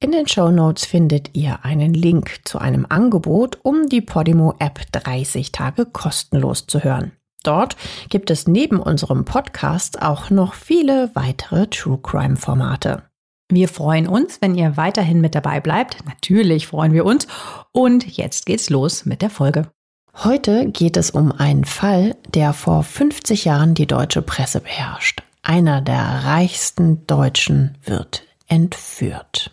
In den Show Notes findet ihr einen Link zu einem Angebot, um die Podimo App 30 Tage kostenlos zu hören. Dort gibt es neben unserem Podcast auch noch viele weitere True Crime Formate. Wir freuen uns, wenn ihr weiterhin mit dabei bleibt. Natürlich freuen wir uns. Und jetzt geht's los mit der Folge. Heute geht es um einen Fall, der vor 50 Jahren die deutsche Presse beherrscht. Einer der reichsten Deutschen wird entführt.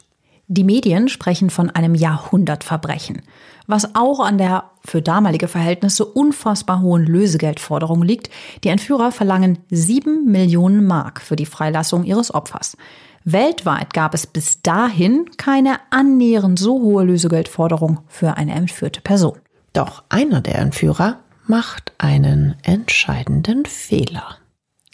Die Medien sprechen von einem Jahrhundertverbrechen, was auch an der für damalige Verhältnisse unfassbar hohen Lösegeldforderung liegt. Die Entführer verlangen sieben Millionen Mark für die Freilassung ihres Opfers. Weltweit gab es bis dahin keine annähernd so hohe Lösegeldforderung für eine entführte Person. Doch einer der Entführer macht einen entscheidenden Fehler.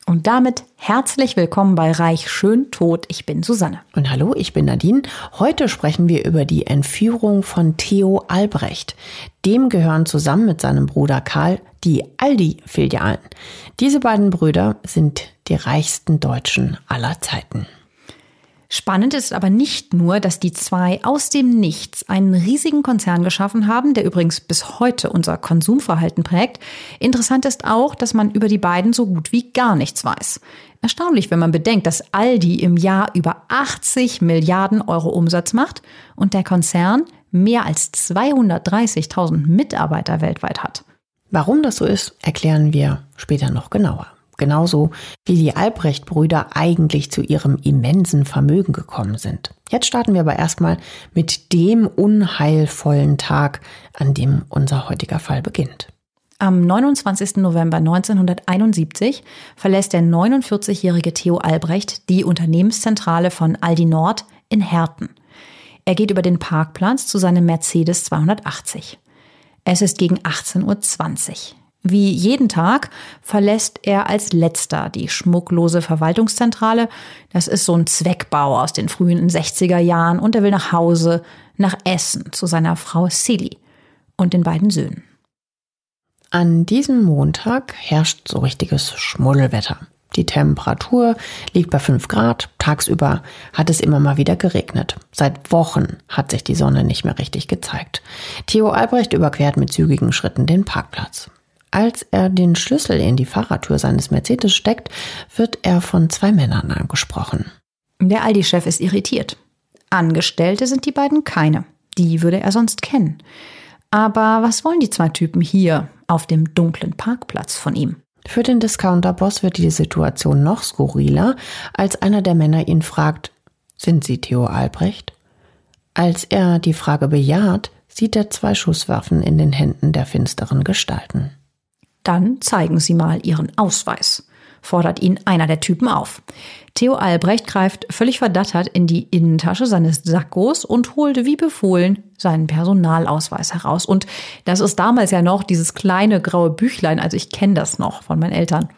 Und damit herzlich willkommen bei Reich Schön Tot. Ich bin Susanne. Und hallo, ich bin Nadine. Heute sprechen wir über die Entführung von Theo Albrecht. Dem gehören zusammen mit seinem Bruder Karl die Aldi-Filialen. Diese beiden Brüder sind die reichsten Deutschen aller Zeiten. Spannend ist aber nicht nur, dass die zwei aus dem Nichts einen riesigen Konzern geschaffen haben, der übrigens bis heute unser Konsumverhalten prägt. Interessant ist auch, dass man über die beiden so gut wie gar nichts weiß. Erstaunlich, wenn man bedenkt, dass Aldi im Jahr über 80 Milliarden Euro Umsatz macht und der Konzern mehr als 230.000 Mitarbeiter weltweit hat. Warum das so ist, erklären wir später noch genauer genauso wie die Albrecht-Brüder eigentlich zu ihrem immensen Vermögen gekommen sind. Jetzt starten wir aber erstmal mit dem unheilvollen Tag, an dem unser heutiger Fall beginnt. Am 29. November 1971 verlässt der 49-jährige Theo Albrecht die Unternehmenszentrale von Aldi Nord in Herten. Er geht über den Parkplatz zu seinem Mercedes 280. Es ist gegen 18.20 Uhr. Wie jeden Tag verlässt er als letzter die schmucklose Verwaltungszentrale. Das ist so ein Zweckbau aus den frühen 60er Jahren und er will nach Hause, nach Essen zu seiner Frau Silly und den beiden Söhnen. An diesem Montag herrscht so richtiges Schmuddelwetter. Die Temperatur liegt bei 5 Grad. Tagsüber hat es immer mal wieder geregnet. Seit Wochen hat sich die Sonne nicht mehr richtig gezeigt. Theo Albrecht überquert mit zügigen Schritten den Parkplatz. Als er den Schlüssel in die Fahrradtür seines Mercedes steckt, wird er von zwei Männern angesprochen. Der Aldi-Chef ist irritiert. Angestellte sind die beiden keine. Die würde er sonst kennen. Aber was wollen die zwei Typen hier auf dem dunklen Parkplatz von ihm? Für den Discounter-Boss wird die Situation noch skurriler, als einer der Männer ihn fragt, sind Sie Theo Albrecht? Als er die Frage bejaht, sieht er zwei Schusswaffen in den Händen der finsteren Gestalten. Dann zeigen Sie mal Ihren Ausweis, fordert ihn einer der Typen auf. Theo Albrecht greift völlig verdattert in die Innentasche seines Sackos und holte wie befohlen seinen Personalausweis heraus. Und das ist damals ja noch dieses kleine graue Büchlein, also ich kenne das noch von meinen Eltern.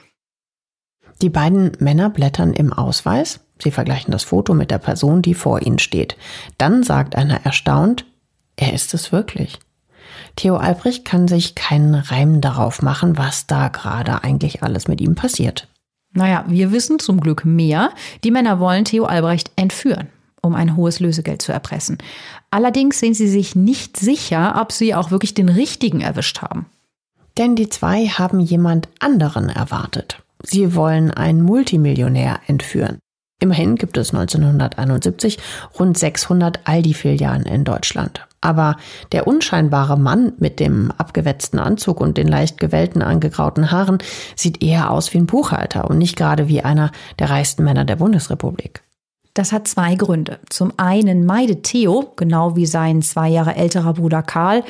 Die beiden Männer blättern im Ausweis. Sie vergleichen das Foto mit der Person, die vor ihnen steht. Dann sagt einer erstaunt, er ist es wirklich. Theo Albrecht kann sich keinen Reim darauf machen, was da gerade eigentlich alles mit ihm passiert. Naja, wir wissen zum Glück mehr. Die Männer wollen Theo Albrecht entführen, um ein hohes Lösegeld zu erpressen. Allerdings sind sie sich nicht sicher, ob sie auch wirklich den richtigen erwischt haben. Denn die zwei haben jemand anderen erwartet. Sie wollen einen Multimillionär entführen. Immerhin gibt es 1971 rund 600 Aldi-Filialen in Deutschland. Aber der unscheinbare Mann mit dem abgewetzten Anzug und den leicht gewellten, angegrauten Haaren sieht eher aus wie ein Buchhalter und nicht gerade wie einer der reichsten Männer der Bundesrepublik. Das hat zwei Gründe. Zum einen meidet Theo, genau wie sein zwei Jahre älterer Bruder Karl,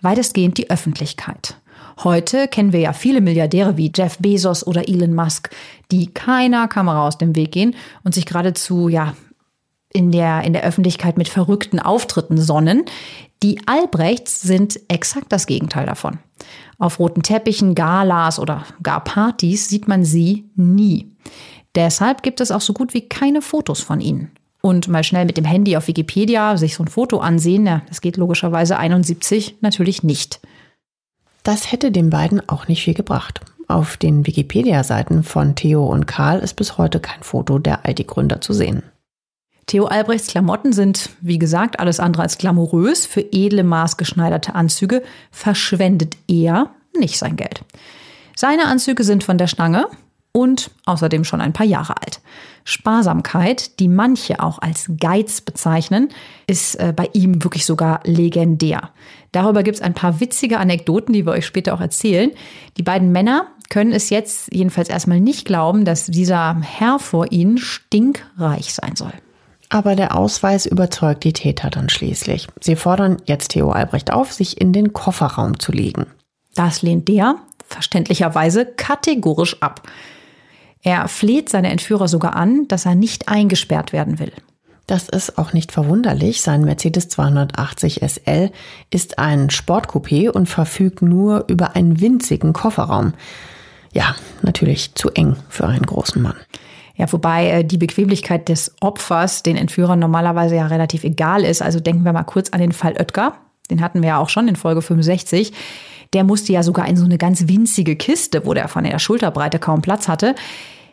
weitestgehend die Öffentlichkeit. Heute kennen wir ja viele Milliardäre wie Jeff Bezos oder Elon Musk, die keiner Kamera aus dem Weg gehen und sich geradezu ja in der, in der Öffentlichkeit mit verrückten Auftritten sonnen. Die Albrechts sind exakt das Gegenteil davon. Auf roten Teppichen, Galas oder gar Partys sieht man sie nie. Deshalb gibt es auch so gut wie keine Fotos von ihnen. Und mal schnell mit dem Handy auf Wikipedia sich so ein Foto ansehen, ja, das geht logischerweise 71 natürlich nicht. Das hätte den beiden auch nicht viel gebracht. Auf den Wikipedia-Seiten von Theo und Karl ist bis heute kein Foto der Aldi-Gründer zu sehen. Theo Albrechts Klamotten sind, wie gesagt, alles andere als glamourös. Für edle, maßgeschneiderte Anzüge verschwendet er nicht sein Geld. Seine Anzüge sind von der Stange und außerdem schon ein paar Jahre alt. Sparsamkeit, die manche auch als Geiz bezeichnen, ist äh, bei ihm wirklich sogar legendär. Darüber gibt es ein paar witzige Anekdoten, die wir euch später auch erzählen. Die beiden Männer können es jetzt jedenfalls erstmal nicht glauben, dass dieser Herr vor ihnen stinkreich sein soll. Aber der Ausweis überzeugt die Täter dann schließlich. Sie fordern jetzt Theo Albrecht auf, sich in den Kofferraum zu legen. Das lehnt der verständlicherweise kategorisch ab. Er fleht seine Entführer sogar an, dass er nicht eingesperrt werden will. Das ist auch nicht verwunderlich. Sein Mercedes 280 SL ist ein Sportcoupé und verfügt nur über einen winzigen Kofferraum. Ja, natürlich zu eng für einen großen Mann. Ja, wobei äh, die Bequemlichkeit des Opfers den Entführern normalerweise ja relativ egal ist. Also denken wir mal kurz an den Fall Oetker. Den hatten wir ja auch schon in Folge 65. Der musste ja sogar in so eine ganz winzige Kiste, wo der von der Schulterbreite kaum Platz hatte.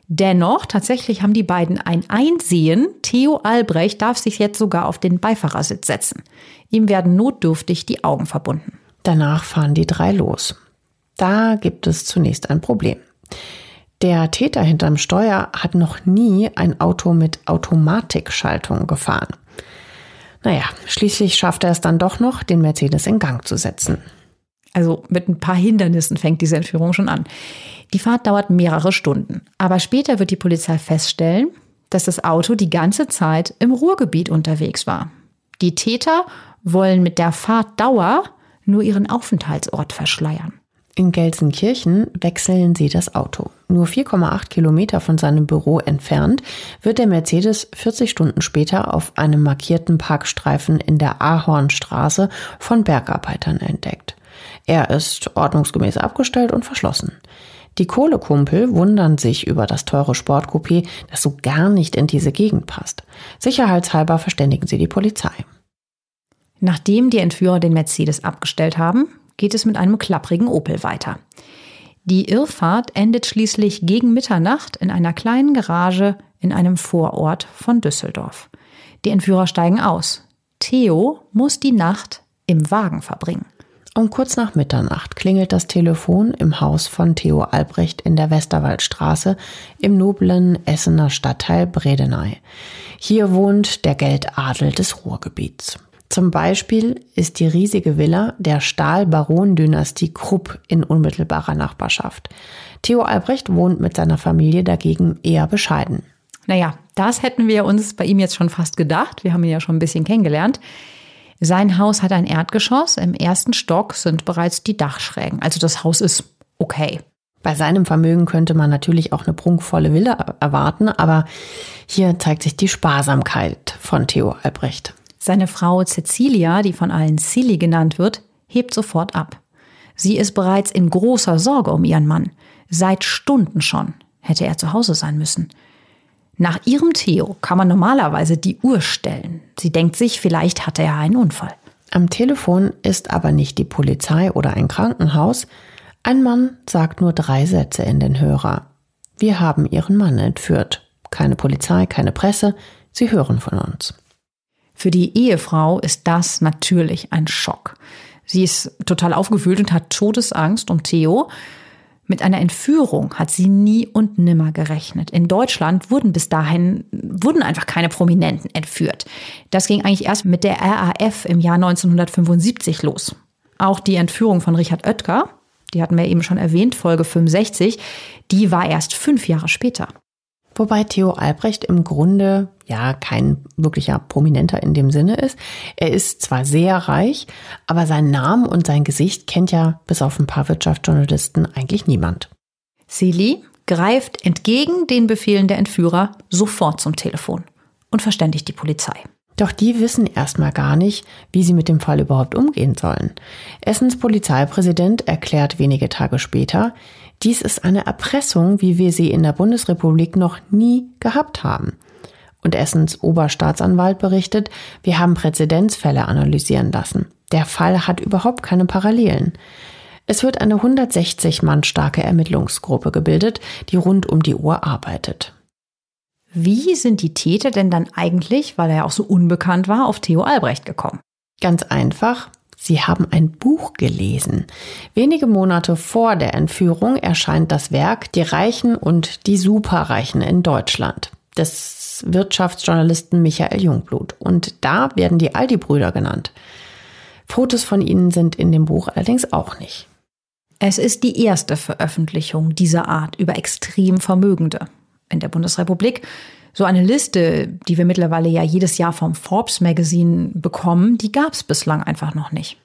Dennoch, tatsächlich haben die beiden ein Einsehen. Theo Albrecht darf sich jetzt sogar auf den Beifahrersitz setzen. Ihm werden notdürftig die Augen verbunden. Danach fahren die drei los. Da gibt es zunächst ein Problem. Der Täter hinterm Steuer hat noch nie ein Auto mit Automatikschaltung gefahren. Naja, schließlich schafft er es dann doch noch, den Mercedes in Gang zu setzen. Also mit ein paar Hindernissen fängt diese Entführung schon an. Die Fahrt dauert mehrere Stunden. Aber später wird die Polizei feststellen, dass das Auto die ganze Zeit im Ruhrgebiet unterwegs war. Die Täter wollen mit der Fahrtdauer nur ihren Aufenthaltsort verschleiern. In Gelsenkirchen wechseln sie das Auto. Nur 4,8 Kilometer von seinem Büro entfernt wird der Mercedes 40 Stunden später auf einem markierten Parkstreifen in der Ahornstraße von Bergarbeitern entdeckt. Er ist ordnungsgemäß abgestellt und verschlossen. Die Kohlekumpel wundern sich über das teure Sportcoupé, das so gar nicht in diese Gegend passt. Sicherheitshalber verständigen sie die Polizei. Nachdem die Entführer den Mercedes abgestellt haben, geht es mit einem klapprigen Opel weiter. Die Irrfahrt endet schließlich gegen Mitternacht in einer kleinen Garage in einem Vorort von Düsseldorf. Die Entführer steigen aus. Theo muss die Nacht im Wagen verbringen. Um kurz nach Mitternacht klingelt das Telefon im Haus von Theo Albrecht in der Westerwaldstraße im noblen Essener Stadtteil Bredeney. Hier wohnt der Geldadel des Ruhrgebiets. Zum Beispiel ist die riesige Villa der Stahlbaron-Dynastie Krupp in unmittelbarer Nachbarschaft. Theo Albrecht wohnt mit seiner Familie dagegen eher bescheiden. Naja, das hätten wir uns bei ihm jetzt schon fast gedacht. Wir haben ihn ja schon ein bisschen kennengelernt. Sein Haus hat ein Erdgeschoss. Im ersten Stock sind bereits die Dachschrägen. Also das Haus ist okay. Bei seinem Vermögen könnte man natürlich auch eine prunkvolle Villa erwarten, aber hier zeigt sich die Sparsamkeit von Theo Albrecht. Seine Frau Cecilia, die von allen Silly genannt wird, hebt sofort ab. Sie ist bereits in großer Sorge um ihren Mann. Seit Stunden schon hätte er zu Hause sein müssen. Nach ihrem Theo kann man normalerweise die Uhr stellen. Sie denkt sich, vielleicht hatte er einen Unfall. Am Telefon ist aber nicht die Polizei oder ein Krankenhaus. Ein Mann sagt nur drei Sätze in den Hörer. Wir haben Ihren Mann entführt. Keine Polizei, keine Presse. Sie hören von uns. Für die Ehefrau ist das natürlich ein Schock. Sie ist total aufgewühlt und hat Todesangst um Theo. Mit einer Entführung hat sie nie und nimmer gerechnet. In Deutschland wurden bis dahin, wurden einfach keine Prominenten entführt. Das ging eigentlich erst mit der RAF im Jahr 1975 los. Auch die Entführung von Richard Oetker, die hatten wir eben schon erwähnt, Folge 65, die war erst fünf Jahre später. Wobei Theo Albrecht im Grunde ja kein wirklicher Prominenter in dem Sinne ist. Er ist zwar sehr reich, aber seinen Namen und sein Gesicht kennt ja bis auf ein paar Wirtschaftsjournalisten eigentlich niemand. Silly greift entgegen den Befehlen der Entführer sofort zum Telefon und verständigt die Polizei. Doch die wissen erstmal gar nicht, wie sie mit dem Fall überhaupt umgehen sollen. Essens Polizeipräsident erklärt wenige Tage später, dies ist eine Erpressung, wie wir sie in der Bundesrepublik noch nie gehabt haben. Und Essens Oberstaatsanwalt berichtet, wir haben Präzedenzfälle analysieren lassen. Der Fall hat überhaupt keine Parallelen. Es wird eine 160 Mann starke Ermittlungsgruppe gebildet, die rund um die Uhr arbeitet. Wie sind die Täter denn dann eigentlich, weil er ja auch so unbekannt war, auf Theo Albrecht gekommen? Ganz einfach. Sie haben ein Buch gelesen. Wenige Monate vor der Entführung erscheint das Werk Die Reichen und die Superreichen in Deutschland des Wirtschaftsjournalisten Michael Jungblut. Und da werden die Aldi-Brüder genannt. Fotos von ihnen sind in dem Buch allerdings auch nicht. Es ist die erste Veröffentlichung dieser Art über extrem Vermögende in der Bundesrepublik. So eine Liste, die wir mittlerweile ja jedes Jahr vom Forbes Magazine bekommen, die gab es bislang einfach noch nicht.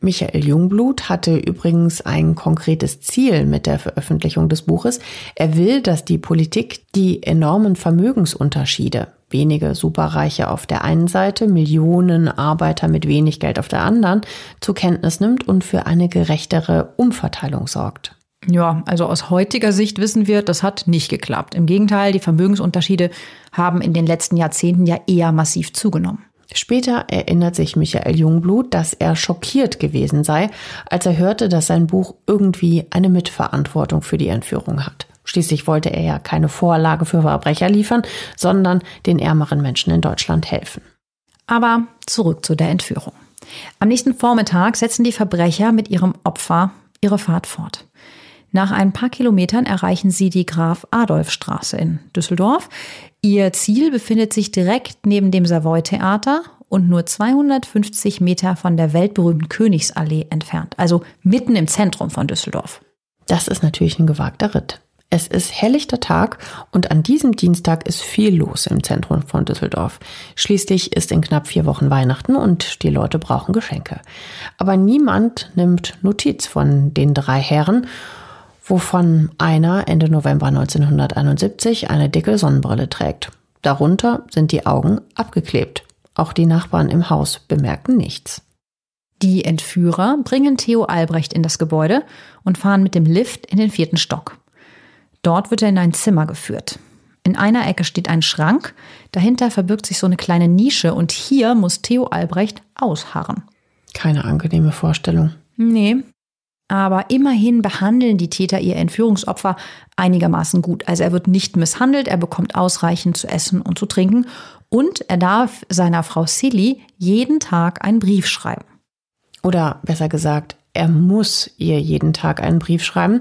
Michael Jungblut hatte übrigens ein konkretes Ziel mit der Veröffentlichung des Buches. Er will, dass die Politik die enormen Vermögensunterschiede, wenige Superreiche auf der einen Seite, Millionen Arbeiter mit wenig Geld auf der anderen, zur Kenntnis nimmt und für eine gerechtere Umverteilung sorgt. Ja, also aus heutiger Sicht wissen wir, das hat nicht geklappt. Im Gegenteil, die Vermögensunterschiede haben in den letzten Jahrzehnten ja eher massiv zugenommen. Später erinnert sich Michael Jungblut, dass er schockiert gewesen sei, als er hörte, dass sein Buch irgendwie eine Mitverantwortung für die Entführung hat. Schließlich wollte er ja keine Vorlage für Verbrecher liefern, sondern den ärmeren Menschen in Deutschland helfen. Aber zurück zu der Entführung. Am nächsten Vormittag setzen die Verbrecher mit ihrem Opfer ihre Fahrt fort. Nach ein paar Kilometern erreichen sie die Graf Adolf Straße in Düsseldorf. Ihr Ziel befindet sich direkt neben dem Savoy Theater und nur 250 Meter von der weltberühmten Königsallee entfernt, also mitten im Zentrum von Düsseldorf. Das ist natürlich ein gewagter Ritt. Es ist helllichter Tag und an diesem Dienstag ist viel los im Zentrum von Düsseldorf. Schließlich ist in knapp vier Wochen Weihnachten und die Leute brauchen Geschenke. Aber niemand nimmt Notiz von den drei Herren wovon einer Ende November 1971 eine dicke Sonnenbrille trägt. Darunter sind die Augen abgeklebt. Auch die Nachbarn im Haus bemerken nichts. Die Entführer bringen Theo Albrecht in das Gebäude und fahren mit dem Lift in den vierten Stock. Dort wird er in ein Zimmer geführt. In einer Ecke steht ein Schrank, dahinter verbirgt sich so eine kleine Nische und hier muss Theo Albrecht ausharren. Keine angenehme Vorstellung. Nee, aber immerhin behandeln die Täter ihr Entführungsopfer einigermaßen gut. Also er wird nicht misshandelt, er bekommt ausreichend zu essen und zu trinken und er darf seiner Frau Silly jeden Tag einen Brief schreiben. Oder besser gesagt, er muss ihr jeden Tag einen Brief schreiben.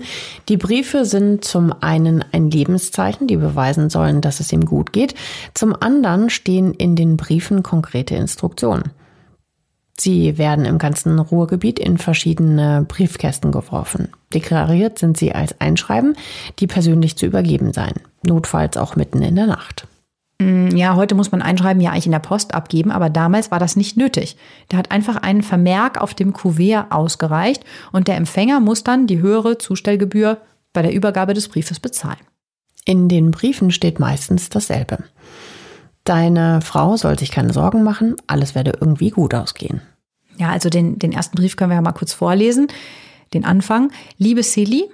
Die Briefe sind zum einen ein Lebenszeichen, die beweisen sollen, dass es ihm gut geht. Zum anderen stehen in den Briefen konkrete Instruktionen. Sie werden im ganzen Ruhrgebiet in verschiedene Briefkästen geworfen. Deklariert sind sie als Einschreiben, die persönlich zu übergeben seien. Notfalls auch mitten in der Nacht. Mm, ja, heute muss man Einschreiben ja eigentlich in der Post abgeben, aber damals war das nicht nötig. Da hat einfach ein Vermerk auf dem Kuvert ausgereicht und der Empfänger muss dann die höhere Zustellgebühr bei der Übergabe des Briefes bezahlen. In den Briefen steht meistens dasselbe. Deine Frau soll sich keine Sorgen machen, alles werde irgendwie gut ausgehen. Ja, also den, den ersten Brief können wir ja mal kurz vorlesen. Den Anfang. Liebe Silly,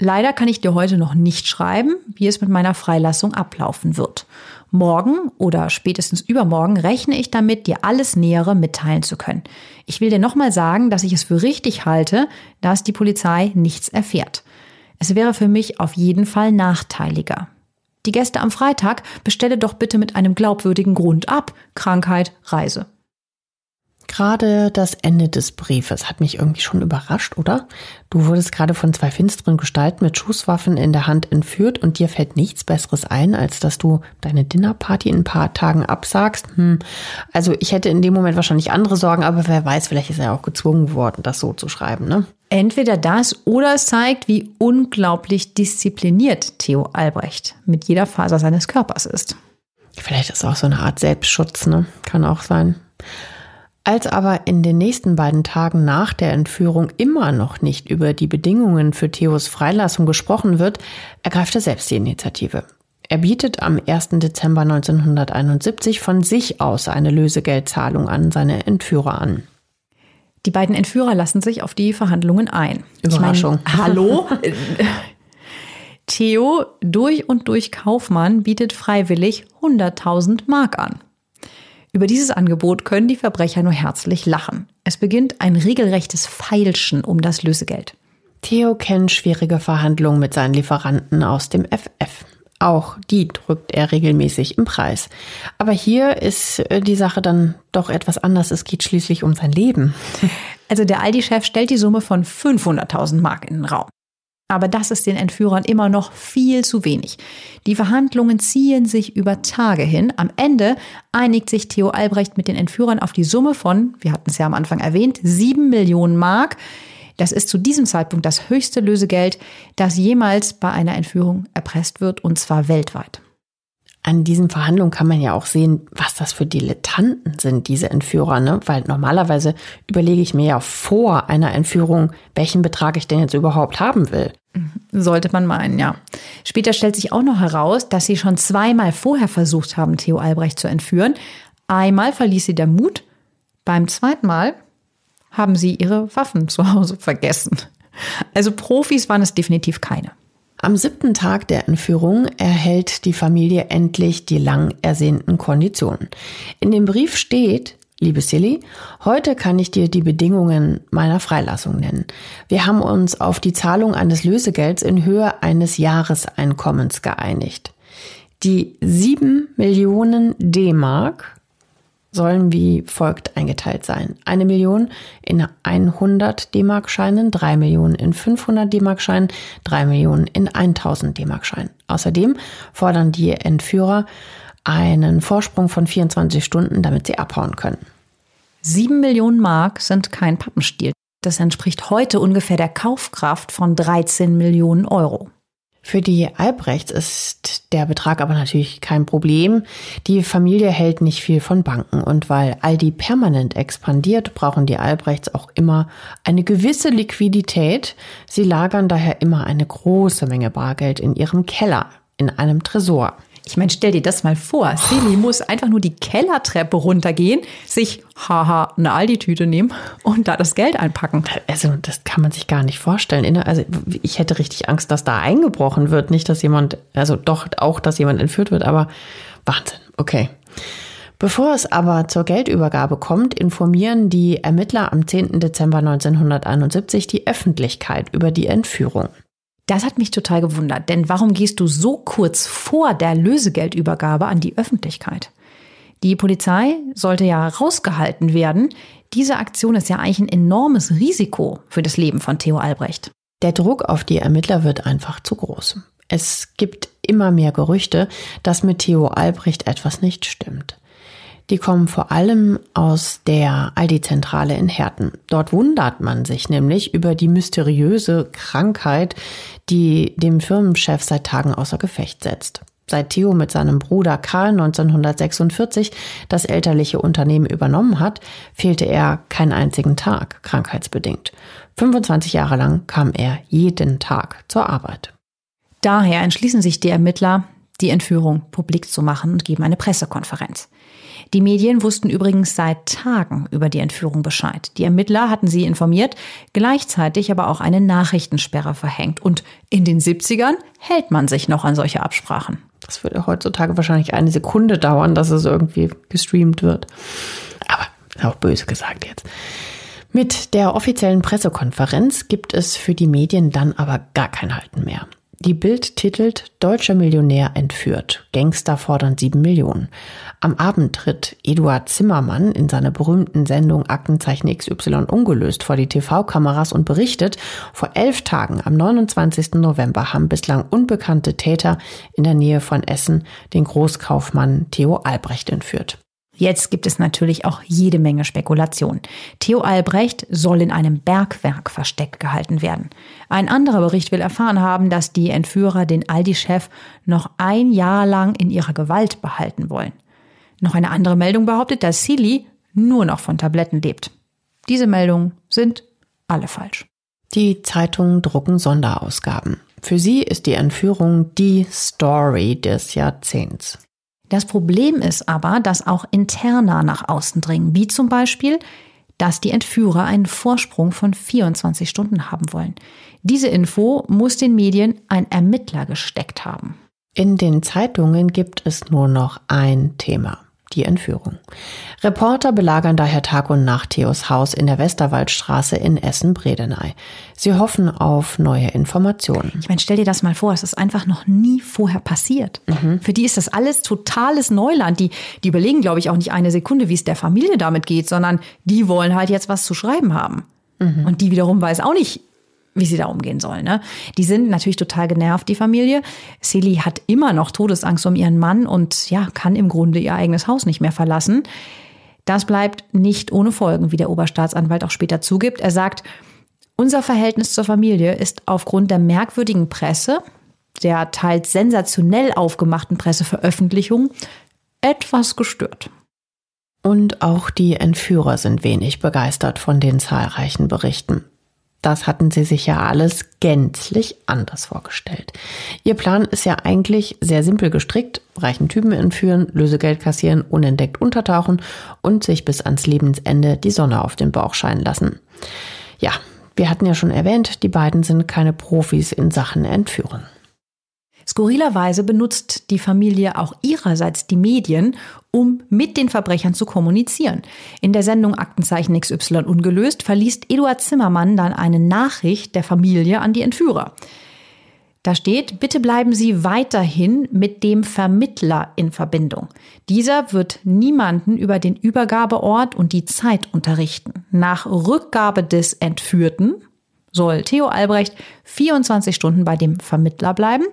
leider kann ich dir heute noch nicht schreiben, wie es mit meiner Freilassung ablaufen wird. Morgen oder spätestens übermorgen rechne ich damit, dir alles Nähere mitteilen zu können. Ich will dir nochmal sagen, dass ich es für richtig halte, dass die Polizei nichts erfährt. Es wäre für mich auf jeden Fall nachteiliger. Die Gäste am Freitag bestelle doch bitte mit einem glaubwürdigen Grund ab. Krankheit, Reise. Gerade das Ende des Briefes hat mich irgendwie schon überrascht, oder? Du wurdest gerade von zwei finsteren Gestalten mit Schusswaffen in der Hand entführt und dir fällt nichts Besseres ein, als dass du deine Dinnerparty in ein paar Tagen absagst. Hm. Also ich hätte in dem Moment wahrscheinlich andere Sorgen, aber wer weiß, vielleicht ist er auch gezwungen worden, das so zu schreiben, ne? Entweder das oder es zeigt, wie unglaublich diszipliniert Theo Albrecht mit jeder Faser seines Körpers ist. Vielleicht ist es auch so eine Art Selbstschutz, ne? Kann auch sein. Als aber in den nächsten beiden Tagen nach der Entführung immer noch nicht über die Bedingungen für Theos Freilassung gesprochen wird, ergreift er selbst die Initiative. Er bietet am 1. Dezember 1971 von sich aus eine Lösegeldzahlung an seine Entführer an. Die beiden Entführer lassen sich auf die Verhandlungen ein. Überraschung. Ich mein, hallo? Theo, durch und durch Kaufmann, bietet freiwillig 100.000 Mark an. Über dieses Angebot können die Verbrecher nur herzlich lachen. Es beginnt ein regelrechtes Feilschen um das Lösegeld. Theo kennt schwierige Verhandlungen mit seinen Lieferanten aus dem FF. Auch die drückt er regelmäßig im Preis. Aber hier ist äh, die Sache dann doch etwas anders. Es geht schließlich um sein Leben. Also der Aldi-Chef stellt die Summe von 500.000 Mark in den Raum. Aber das ist den Entführern immer noch viel zu wenig. Die Verhandlungen ziehen sich über Tage hin. Am Ende einigt sich Theo Albrecht mit den Entführern auf die Summe von, wir hatten es ja am Anfang erwähnt, 7 Millionen Mark. Das ist zu diesem Zeitpunkt das höchste Lösegeld, das jemals bei einer Entführung erpresst wird, und zwar weltweit. An diesen Verhandlungen kann man ja auch sehen, was das für Dilettanten sind, diese Entführer, ne? Weil normalerweise überlege ich mir ja vor einer Entführung, welchen Betrag ich denn jetzt überhaupt haben will. Sollte man meinen, ja. Später stellt sich auch noch heraus, dass sie schon zweimal vorher versucht haben, Theo Albrecht zu entführen. Einmal verließ sie der Mut, beim zweiten Mal haben sie ihre Waffen zu Hause vergessen. Also Profis waren es definitiv keine. Am siebten Tag der Entführung erhält die Familie endlich die lang ersehnten Konditionen. In dem Brief steht, Liebe Silly, heute kann ich dir die Bedingungen meiner Freilassung nennen. Wir haben uns auf die Zahlung eines Lösegelds in Höhe eines Jahreseinkommens geeinigt. Die sieben Millionen D-Mark sollen wie folgt eingeteilt sein. Eine Million in 100 D-Mark-Scheinen, drei Millionen in 500 D-Mark-Scheinen, drei Millionen in 1000 D-Mark-Scheinen. Außerdem fordern die Entführer einen Vorsprung von 24 Stunden, damit sie abhauen können. Sieben Millionen Mark sind kein Pappenstiel. Das entspricht heute ungefähr der Kaufkraft von 13 Millionen Euro. Für die Albrechts ist der Betrag aber natürlich kein Problem. Die Familie hält nicht viel von Banken und weil Aldi permanent expandiert, brauchen die Albrechts auch immer eine gewisse Liquidität. Sie lagern daher immer eine große Menge Bargeld in ihrem Keller, in einem Tresor. Ich meine, stell dir das mal vor. Silly muss einfach nur die Kellertreppe runtergehen, sich, haha, eine Aldi-Tüte nehmen und da das Geld einpacken. Also, das kann man sich gar nicht vorstellen. Also, ich hätte richtig Angst, dass da eingebrochen wird. Nicht, dass jemand, also doch auch, dass jemand entführt wird, aber Wahnsinn. Okay. Bevor es aber zur Geldübergabe kommt, informieren die Ermittler am 10. Dezember 1971 die Öffentlichkeit über die Entführung. Das hat mich total gewundert, denn warum gehst du so kurz vor der Lösegeldübergabe an die Öffentlichkeit? Die Polizei sollte ja rausgehalten werden. Diese Aktion ist ja eigentlich ein enormes Risiko für das Leben von Theo Albrecht. Der Druck auf die Ermittler wird einfach zu groß. Es gibt immer mehr Gerüchte, dass mit Theo Albrecht etwas nicht stimmt. Die kommen vor allem aus der Aldi-Zentrale in Herten. Dort wundert man sich nämlich über die mysteriöse Krankheit, die dem Firmenchef seit Tagen außer Gefecht setzt. Seit Theo mit seinem Bruder Karl 1946 das elterliche Unternehmen übernommen hat, fehlte er keinen einzigen Tag, krankheitsbedingt. 25 Jahre lang kam er jeden Tag zur Arbeit. Daher entschließen sich die Ermittler, die Entführung publik zu machen und geben eine Pressekonferenz. Die Medien wussten übrigens seit Tagen über die Entführung Bescheid. Die Ermittler hatten sie informiert, gleichzeitig aber auch eine Nachrichtensperre verhängt. Und in den 70ern hält man sich noch an solche Absprachen. Das würde heutzutage wahrscheinlich eine Sekunde dauern, dass es irgendwie gestreamt wird. Aber auch böse gesagt jetzt. Mit der offiziellen Pressekonferenz gibt es für die Medien dann aber gar kein Halten mehr. Die Bild titelt Deutscher Millionär entführt. Gangster fordern sieben Millionen. Am Abend tritt Eduard Zimmermann in seiner berühmten Sendung Aktenzeichen XY ungelöst vor die TV-Kameras und berichtet, vor elf Tagen am 29. November haben bislang unbekannte Täter in der Nähe von Essen den Großkaufmann Theo Albrecht entführt. Jetzt gibt es natürlich auch jede Menge Spekulation. Theo Albrecht soll in einem Bergwerk versteckt gehalten werden. Ein anderer Bericht will erfahren haben, dass die Entführer den Aldi-Chef noch ein Jahr lang in ihrer Gewalt behalten wollen. Noch eine andere Meldung behauptet, dass Silly nur noch von Tabletten lebt. Diese Meldungen sind alle falsch. Die Zeitungen drucken Sonderausgaben. Für sie ist die Entführung die Story des Jahrzehnts. Das Problem ist aber, dass auch Interna nach außen dringen, wie zum Beispiel, dass die Entführer einen Vorsprung von 24 Stunden haben wollen. Diese Info muss den Medien ein Ermittler gesteckt haben. In den Zeitungen gibt es nur noch ein Thema die Entführung. Reporter belagern daher Tag und Nacht Theos Haus in der Westerwaldstraße in Essen-Bredeney. Sie hoffen auf neue Informationen. Ich meine, stell dir das mal vor, es ist einfach noch nie vorher passiert. Mhm. Für die ist das alles totales Neuland. Die, die überlegen, glaube ich, auch nicht eine Sekunde, wie es der Familie damit geht, sondern die wollen halt jetzt was zu schreiben haben. Mhm. Und die wiederum weiß auch nicht, wie sie da umgehen sollen. Ne? Die sind natürlich total genervt, die Familie. Celie hat immer noch Todesangst um ihren Mann und ja, kann im Grunde ihr eigenes Haus nicht mehr verlassen. Das bleibt nicht ohne Folgen, wie der Oberstaatsanwalt auch später zugibt. Er sagt, unser Verhältnis zur Familie ist aufgrund der merkwürdigen Presse, der teils sensationell aufgemachten Presseveröffentlichung, etwas gestört. Und auch die Entführer sind wenig begeistert von den zahlreichen Berichten. Das hatten sie sich ja alles gänzlich anders vorgestellt. Ihr Plan ist ja eigentlich sehr simpel gestrickt. Reichen Typen entführen, Lösegeld kassieren, unentdeckt untertauchen und sich bis ans Lebensende die Sonne auf den Bauch scheinen lassen. Ja, wir hatten ja schon erwähnt, die beiden sind keine Profis in Sachen Entführen. Skurrilerweise benutzt die Familie auch ihrerseits die Medien, um mit den Verbrechern zu kommunizieren. In der Sendung Aktenzeichen XY ungelöst verliest Eduard Zimmermann dann eine Nachricht der Familie an die Entführer. Da steht, bitte bleiben Sie weiterhin mit dem Vermittler in Verbindung. Dieser wird niemanden über den Übergabeort und die Zeit unterrichten. Nach Rückgabe des Entführten soll Theo Albrecht 24 Stunden bei dem Vermittler bleiben.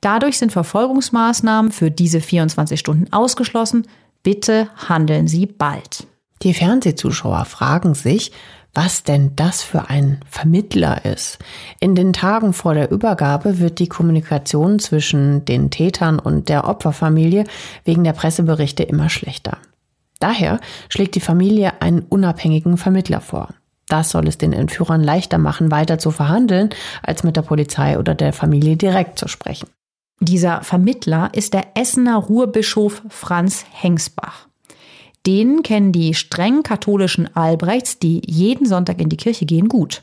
Dadurch sind Verfolgungsmaßnahmen für diese 24 Stunden ausgeschlossen. Bitte handeln Sie bald. Die Fernsehzuschauer fragen sich, was denn das für ein Vermittler ist. In den Tagen vor der Übergabe wird die Kommunikation zwischen den Tätern und der Opferfamilie wegen der Presseberichte immer schlechter. Daher schlägt die Familie einen unabhängigen Vermittler vor. Das soll es den Entführern leichter machen, weiter zu verhandeln, als mit der Polizei oder der Familie direkt zu sprechen. Dieser Vermittler ist der Essener Ruhrbischof Franz Hengsbach. Den kennen die streng katholischen Albrechts, die jeden Sonntag in die Kirche gehen, gut.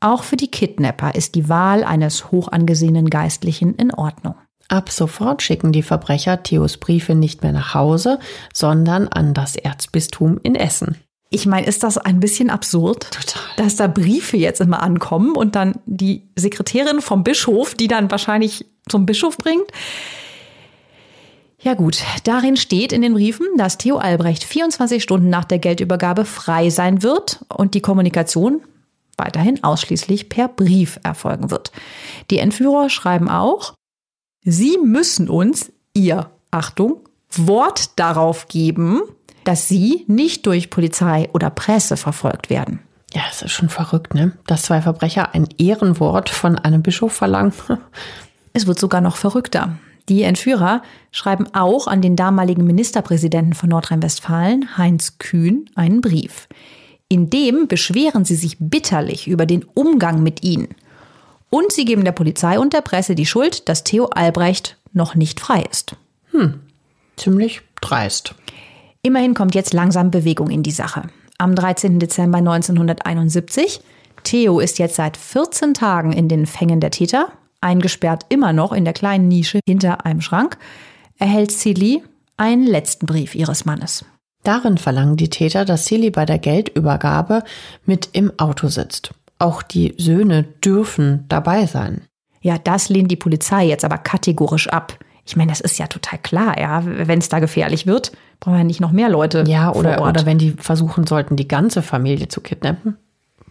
Auch für die Kidnapper ist die Wahl eines hoch angesehenen Geistlichen in Ordnung. Ab sofort schicken die Verbrecher Theos Briefe nicht mehr nach Hause, sondern an das Erzbistum in Essen. Ich meine, ist das ein bisschen absurd, Total. dass da Briefe jetzt immer ankommen und dann die Sekretärin vom Bischof, die dann wahrscheinlich zum Bischof bringt? Ja gut, darin steht in den Briefen, dass Theo Albrecht 24 Stunden nach der Geldübergabe frei sein wird und die Kommunikation weiterhin ausschließlich per Brief erfolgen wird. Die Entführer schreiben auch, Sie müssen uns, ihr, Achtung, Wort darauf geben, dass sie nicht durch Polizei oder Presse verfolgt werden. Ja, es ist schon verrückt, ne? Dass zwei Verbrecher ein Ehrenwort von einem Bischof verlangen. Es wird sogar noch verrückter. Die Entführer schreiben auch an den damaligen Ministerpräsidenten von Nordrhein-Westfalen, Heinz Kühn, einen Brief. In dem beschweren sie sich bitterlich über den Umgang mit ihnen. Und sie geben der Polizei und der Presse die Schuld, dass Theo Albrecht noch nicht frei ist. Hm, ziemlich dreist. Immerhin kommt jetzt langsam Bewegung in die Sache. Am 13. Dezember 1971. Theo ist jetzt seit 14 Tagen in den Fängen der Täter, eingesperrt immer noch in der kleinen Nische hinter einem Schrank, erhält Silly einen letzten Brief ihres Mannes. Darin verlangen die Täter, dass Silly bei der Geldübergabe mit im Auto sitzt. Auch die Söhne dürfen dabei sein. Ja, das lehnt die Polizei jetzt aber kategorisch ab. Ich meine, das ist ja total klar, ja. Wenn es da gefährlich wird, brauchen wir nicht noch mehr Leute. Ja, oder, oder wenn die versuchen sollten, die ganze Familie zu kidnappen.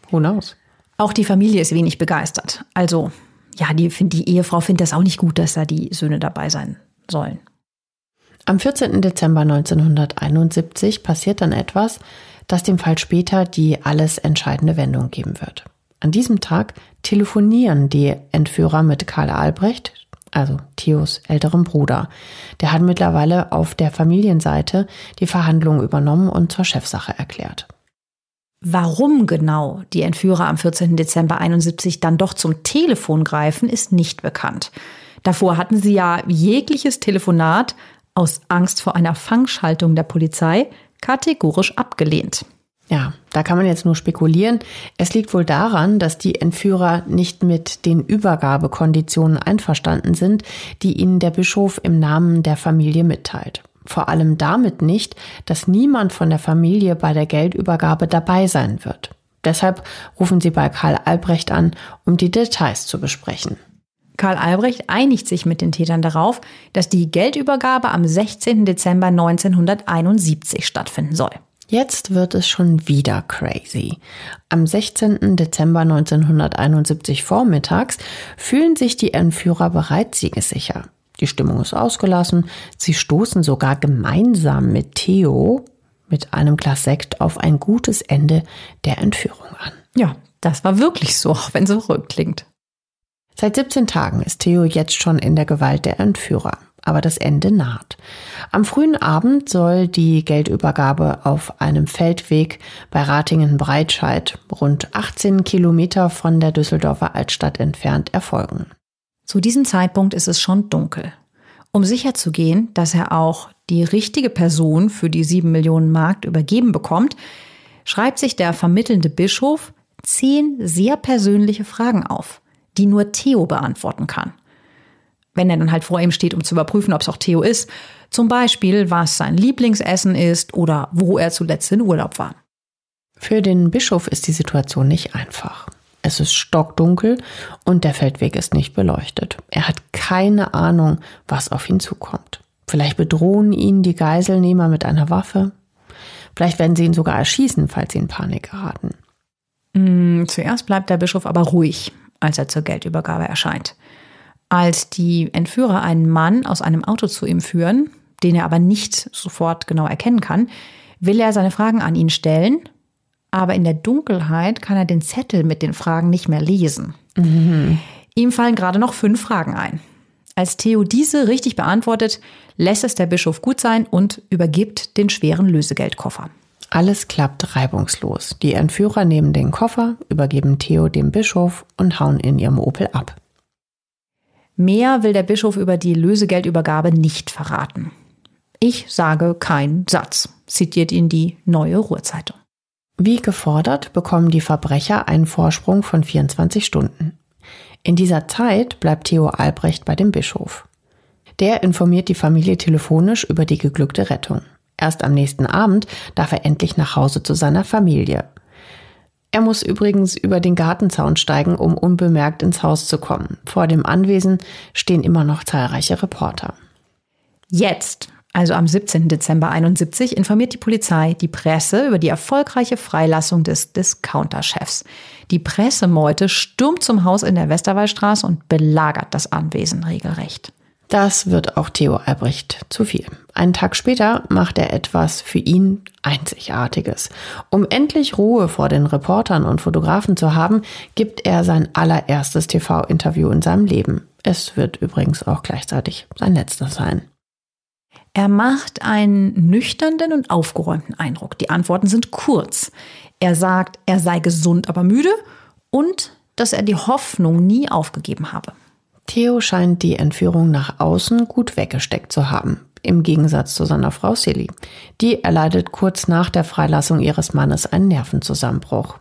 Who knows? Auch die Familie ist wenig begeistert. Also, ja, die, die Ehefrau findet das auch nicht gut, dass da die Söhne dabei sein sollen. Am 14. Dezember 1971 passiert dann etwas, das dem Fall später die alles entscheidende Wendung geben wird. An diesem Tag telefonieren die Entführer mit Karl Albrecht, also Theos älterem Bruder. Der hat mittlerweile auf der Familienseite die Verhandlungen übernommen und zur Chefsache erklärt. Warum genau die Entführer am 14. Dezember 71 dann doch zum Telefon greifen, ist nicht bekannt. Davor hatten sie ja jegliches Telefonat aus Angst vor einer Fangschaltung der Polizei kategorisch abgelehnt. Ja, da kann man jetzt nur spekulieren. Es liegt wohl daran, dass die Entführer nicht mit den Übergabekonditionen einverstanden sind, die ihnen der Bischof im Namen der Familie mitteilt. Vor allem damit nicht, dass niemand von der Familie bei der Geldübergabe dabei sein wird. Deshalb rufen sie bei Karl Albrecht an, um die Details zu besprechen. Karl Albrecht einigt sich mit den Tätern darauf, dass die Geldübergabe am 16. Dezember 1971 stattfinden soll. Jetzt wird es schon wieder crazy. Am 16. Dezember 1971 vormittags fühlen sich die Entführer bereits siegessicher. Die Stimmung ist ausgelassen. Sie stoßen sogar gemeinsam mit Theo mit einem Glas Sekt auf ein gutes Ende der Entführung an. Ja, das war wirklich so, auch wenn es so rückklingt. Seit 17 Tagen ist Theo jetzt schon in der Gewalt der Entführer aber das Ende naht. Am frühen Abend soll die Geldübergabe auf einem Feldweg bei Ratingen-Breitscheid, rund 18 Kilometer von der Düsseldorfer Altstadt entfernt, erfolgen. Zu diesem Zeitpunkt ist es schon dunkel. Um sicherzugehen, dass er auch die richtige Person für die sieben Millionen Mark übergeben bekommt, schreibt sich der vermittelnde Bischof zehn sehr persönliche Fragen auf, die nur Theo beantworten kann wenn er dann halt vor ihm steht, um zu überprüfen, ob es auch Theo ist. Zum Beispiel, was sein Lieblingsessen ist oder wo er zuletzt in Urlaub war. Für den Bischof ist die Situation nicht einfach. Es ist stockdunkel und der Feldweg ist nicht beleuchtet. Er hat keine Ahnung, was auf ihn zukommt. Vielleicht bedrohen ihn die Geiselnehmer mit einer Waffe. Vielleicht werden sie ihn sogar erschießen, falls sie in Panik geraten. Mm, zuerst bleibt der Bischof aber ruhig, als er zur Geldübergabe erscheint. Als die Entführer einen Mann aus einem Auto zu ihm führen, den er aber nicht sofort genau erkennen kann, will er seine Fragen an ihn stellen, aber in der Dunkelheit kann er den Zettel mit den Fragen nicht mehr lesen. Mhm. Ihm fallen gerade noch fünf Fragen ein. Als Theo diese richtig beantwortet, lässt es der Bischof gut sein und übergibt den schweren Lösegeldkoffer. Alles klappt reibungslos. Die Entführer nehmen den Koffer, übergeben Theo dem Bischof und hauen in ihrem Opel ab. Mehr will der Bischof über die Lösegeldübergabe nicht verraten. Ich sage keinen Satz, zitiert ihn die Neue Ruhrzeitung. Wie gefordert bekommen die Verbrecher einen Vorsprung von 24 Stunden. In dieser Zeit bleibt Theo Albrecht bei dem Bischof. Der informiert die Familie telefonisch über die geglückte Rettung. Erst am nächsten Abend darf er endlich nach Hause zu seiner Familie. Er muss übrigens über den Gartenzaun steigen, um unbemerkt ins Haus zu kommen. Vor dem Anwesen stehen immer noch zahlreiche Reporter. Jetzt, also am 17. Dezember 71, informiert die Polizei die Presse über die erfolgreiche Freilassung des Discounter-Chefs. Die Pressemeute stürmt zum Haus in der Westerwaldstraße und belagert das Anwesen regelrecht. Das wird auch Theo Albrecht zu viel. Einen Tag später macht er etwas für ihn Einzigartiges. Um endlich Ruhe vor den Reportern und Fotografen zu haben, gibt er sein allererstes TV-Interview in seinem Leben. Es wird übrigens auch gleichzeitig sein letztes sein. Er macht einen nüchternen und aufgeräumten Eindruck. Die Antworten sind kurz. Er sagt, er sei gesund, aber müde und dass er die Hoffnung nie aufgegeben habe. Theo scheint die Entführung nach außen gut weggesteckt zu haben, im Gegensatz zu seiner Frau Silly. Die erleidet kurz nach der Freilassung ihres Mannes einen Nervenzusammenbruch.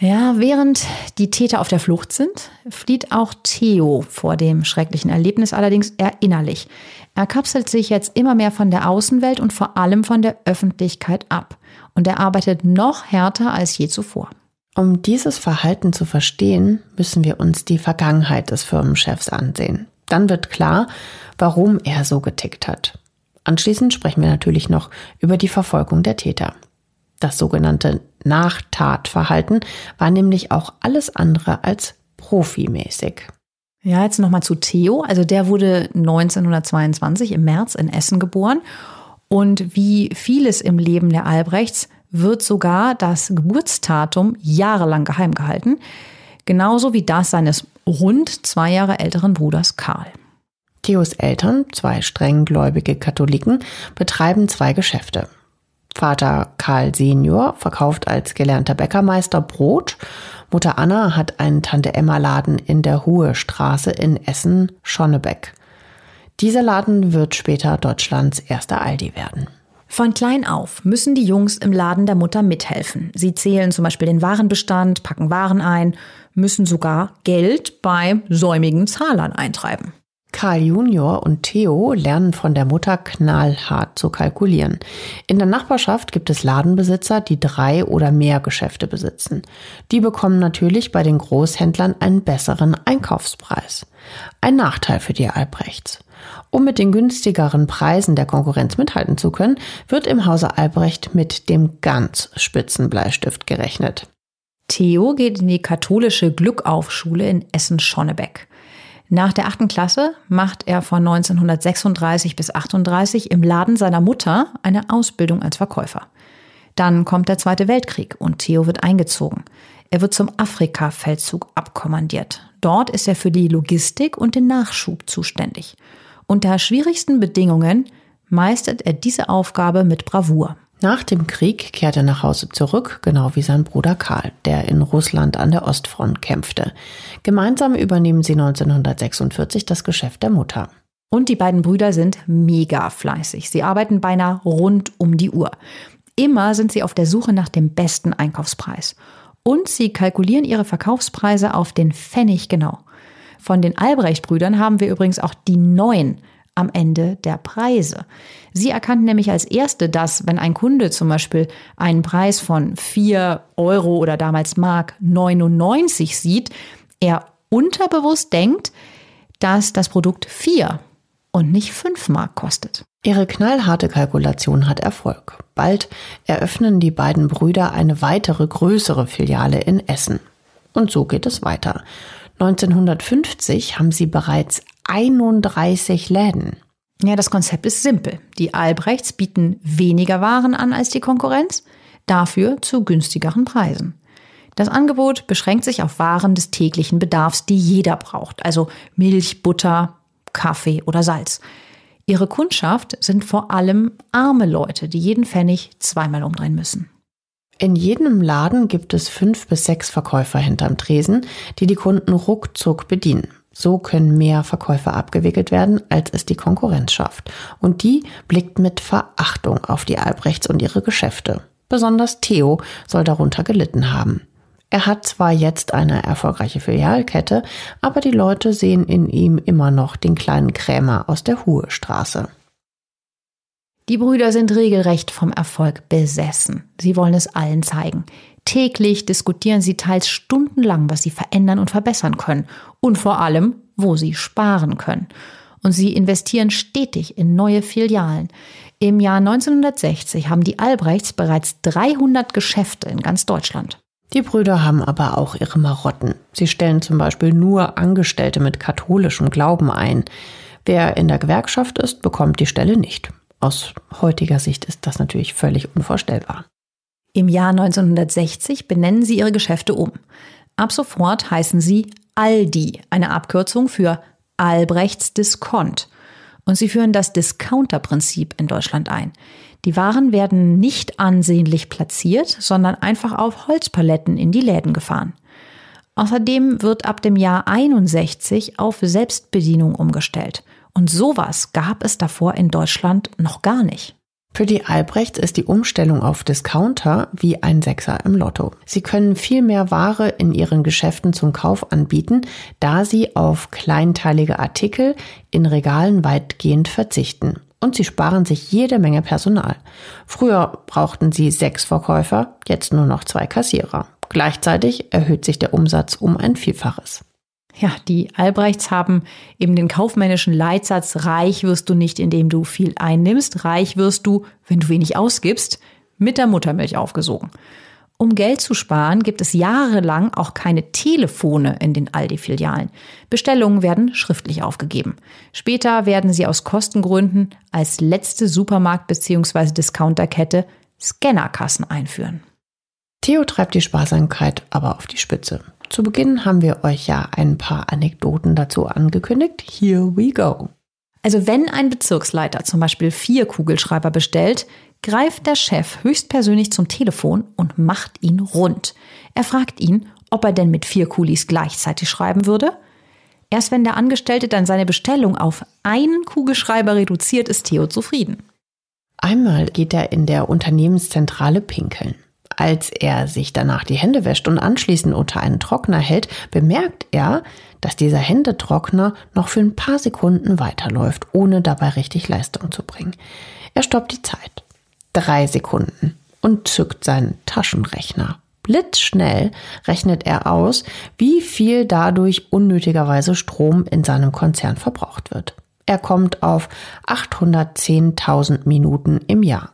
Ja, während die Täter auf der Flucht sind, flieht auch Theo vor dem schrecklichen Erlebnis allerdings eher innerlich. Er kapselt sich jetzt immer mehr von der Außenwelt und vor allem von der Öffentlichkeit ab. Und er arbeitet noch härter als je zuvor. Um dieses Verhalten zu verstehen, müssen wir uns die Vergangenheit des Firmenchefs ansehen. Dann wird klar, warum er so getickt hat. Anschließend sprechen wir natürlich noch über die Verfolgung der Täter. Das sogenannte Nachtatverhalten war nämlich auch alles andere als profimäßig. Ja, jetzt nochmal zu Theo. Also der wurde 1922 im März in Essen geboren. Und wie vieles im Leben der Albrechts wird sogar das Geburtstatum jahrelang geheim gehalten, genauso wie das seines rund zwei Jahre älteren Bruders Karl. Theos Eltern, zwei strenggläubige Katholiken, betreiben zwei Geschäfte. Vater Karl Senior verkauft als gelernter Bäckermeister Brot. Mutter Anna hat einen Tante-Emma-Laden in der Ruhestraße in Essen-Schonnebeck. Dieser Laden wird später Deutschlands erster Aldi werden. Von klein auf müssen die Jungs im Laden der Mutter mithelfen. Sie zählen zum Beispiel den Warenbestand, packen Waren ein, müssen sogar Geld bei säumigen Zahlern eintreiben. Karl Junior und Theo lernen von der Mutter knallhart zu kalkulieren. In der Nachbarschaft gibt es Ladenbesitzer, die drei oder mehr Geschäfte besitzen. Die bekommen natürlich bei den Großhändlern einen besseren Einkaufspreis. Ein Nachteil für die Albrechts. Um mit den günstigeren Preisen der Konkurrenz mithalten zu können, wird im Hause Albrecht mit dem ganz spitzen Bleistift gerechnet. Theo geht in die katholische Glückaufschule in Essen-Schonnebeck. Nach der achten Klasse macht er von 1936 bis 38 im Laden seiner Mutter eine Ausbildung als Verkäufer. Dann kommt der Zweite Weltkrieg und Theo wird eingezogen. Er wird zum Afrika-Feldzug abkommandiert. Dort ist er für die Logistik und den Nachschub zuständig. Unter schwierigsten Bedingungen meistert er diese Aufgabe mit Bravour. Nach dem Krieg kehrt er nach Hause zurück, genau wie sein Bruder Karl, der in Russland an der Ostfront kämpfte. Gemeinsam übernehmen sie 1946 das Geschäft der Mutter. Und die beiden Brüder sind mega fleißig. Sie arbeiten beinahe rund um die Uhr. Immer sind sie auf der Suche nach dem besten Einkaufspreis. Und sie kalkulieren ihre Verkaufspreise auf den Pfennig genau. Von den Albrecht-Brüdern haben wir übrigens auch die neuen am Ende der Preise. Sie erkannten nämlich als erste, dass wenn ein Kunde zum Beispiel einen Preis von 4 Euro oder damals Mark 99 sieht, er unterbewusst denkt, dass das Produkt 4 und nicht 5 Mark kostet. Ihre knallharte Kalkulation hat Erfolg. Bald eröffnen die beiden Brüder eine weitere größere Filiale in Essen. Und so geht es weiter. 1950 haben sie bereits 31 Läden. Ja, das Konzept ist simpel. Die Albrechts bieten weniger Waren an als die Konkurrenz, dafür zu günstigeren Preisen. Das Angebot beschränkt sich auf Waren des täglichen Bedarfs, die jeder braucht, also Milch, Butter, Kaffee oder Salz. Ihre Kundschaft sind vor allem arme Leute, die jeden Pfennig zweimal umdrehen müssen. In jedem Laden gibt es fünf bis sechs Verkäufer hinterm Tresen, die die Kunden ruckzuck bedienen. So können mehr Verkäufer abgewickelt werden, als es die Konkurrenz schafft. Und die blickt mit Verachtung auf die Albrechts und ihre Geschäfte. Besonders Theo soll darunter gelitten haben. Er hat zwar jetzt eine erfolgreiche Filialkette, aber die Leute sehen in ihm immer noch den kleinen Krämer aus der Huhestraße. Die Brüder sind regelrecht vom Erfolg besessen. Sie wollen es allen zeigen. Täglich diskutieren sie teils stundenlang, was sie verändern und verbessern können und vor allem, wo sie sparen können. Und sie investieren stetig in neue Filialen. Im Jahr 1960 haben die Albrechts bereits 300 Geschäfte in ganz Deutschland. Die Brüder haben aber auch ihre Marotten. Sie stellen zum Beispiel nur Angestellte mit katholischem Glauben ein. Wer in der Gewerkschaft ist, bekommt die Stelle nicht. Aus heutiger Sicht ist das natürlich völlig unvorstellbar. Im Jahr 1960 benennen sie ihre Geschäfte um. Ab sofort heißen sie Aldi, eine Abkürzung für Albrechts Discount. Und sie führen das Discounter-Prinzip in Deutschland ein. Die Waren werden nicht ansehnlich platziert, sondern einfach auf Holzpaletten in die Läden gefahren. Außerdem wird ab dem Jahr 61 auf Selbstbedienung umgestellt. Und sowas gab es davor in Deutschland noch gar nicht. Für die Albrechts ist die Umstellung auf Discounter wie ein Sechser im Lotto. Sie können viel mehr Ware in ihren Geschäften zum Kauf anbieten, da sie auf kleinteilige Artikel in Regalen weitgehend verzichten. Und sie sparen sich jede Menge Personal. Früher brauchten sie sechs Verkäufer, jetzt nur noch zwei Kassierer. Gleichzeitig erhöht sich der Umsatz um ein Vielfaches. Ja, die Albrechts haben eben den kaufmännischen Leitsatz, reich wirst du nicht, indem du viel einnimmst, reich wirst du, wenn du wenig ausgibst, mit der Muttermilch aufgesogen. Um Geld zu sparen, gibt es jahrelang auch keine Telefone in den Aldi-Filialen. Bestellungen werden schriftlich aufgegeben. Später werden sie aus Kostengründen als letzte Supermarkt- bzw. Discounterkette Scannerkassen einführen. Theo treibt die Sparsamkeit aber auf die Spitze. Zu Beginn haben wir euch ja ein paar Anekdoten dazu angekündigt. Here we go. Also wenn ein Bezirksleiter zum Beispiel vier Kugelschreiber bestellt, greift der Chef höchstpersönlich zum Telefon und macht ihn rund. Er fragt ihn, ob er denn mit vier Kulis gleichzeitig schreiben würde. Erst wenn der Angestellte dann seine Bestellung auf einen Kugelschreiber reduziert, ist Theo zufrieden. Einmal geht er in der Unternehmenszentrale pinkeln. Als er sich danach die Hände wäscht und anschließend unter einen Trockner hält, bemerkt er, dass dieser Händetrockner noch für ein paar Sekunden weiterläuft, ohne dabei richtig Leistung zu bringen. Er stoppt die Zeit. Drei Sekunden und zückt seinen Taschenrechner. Blitzschnell rechnet er aus, wie viel dadurch unnötigerweise Strom in seinem Konzern verbraucht wird. Er kommt auf 810.000 Minuten im Jahr.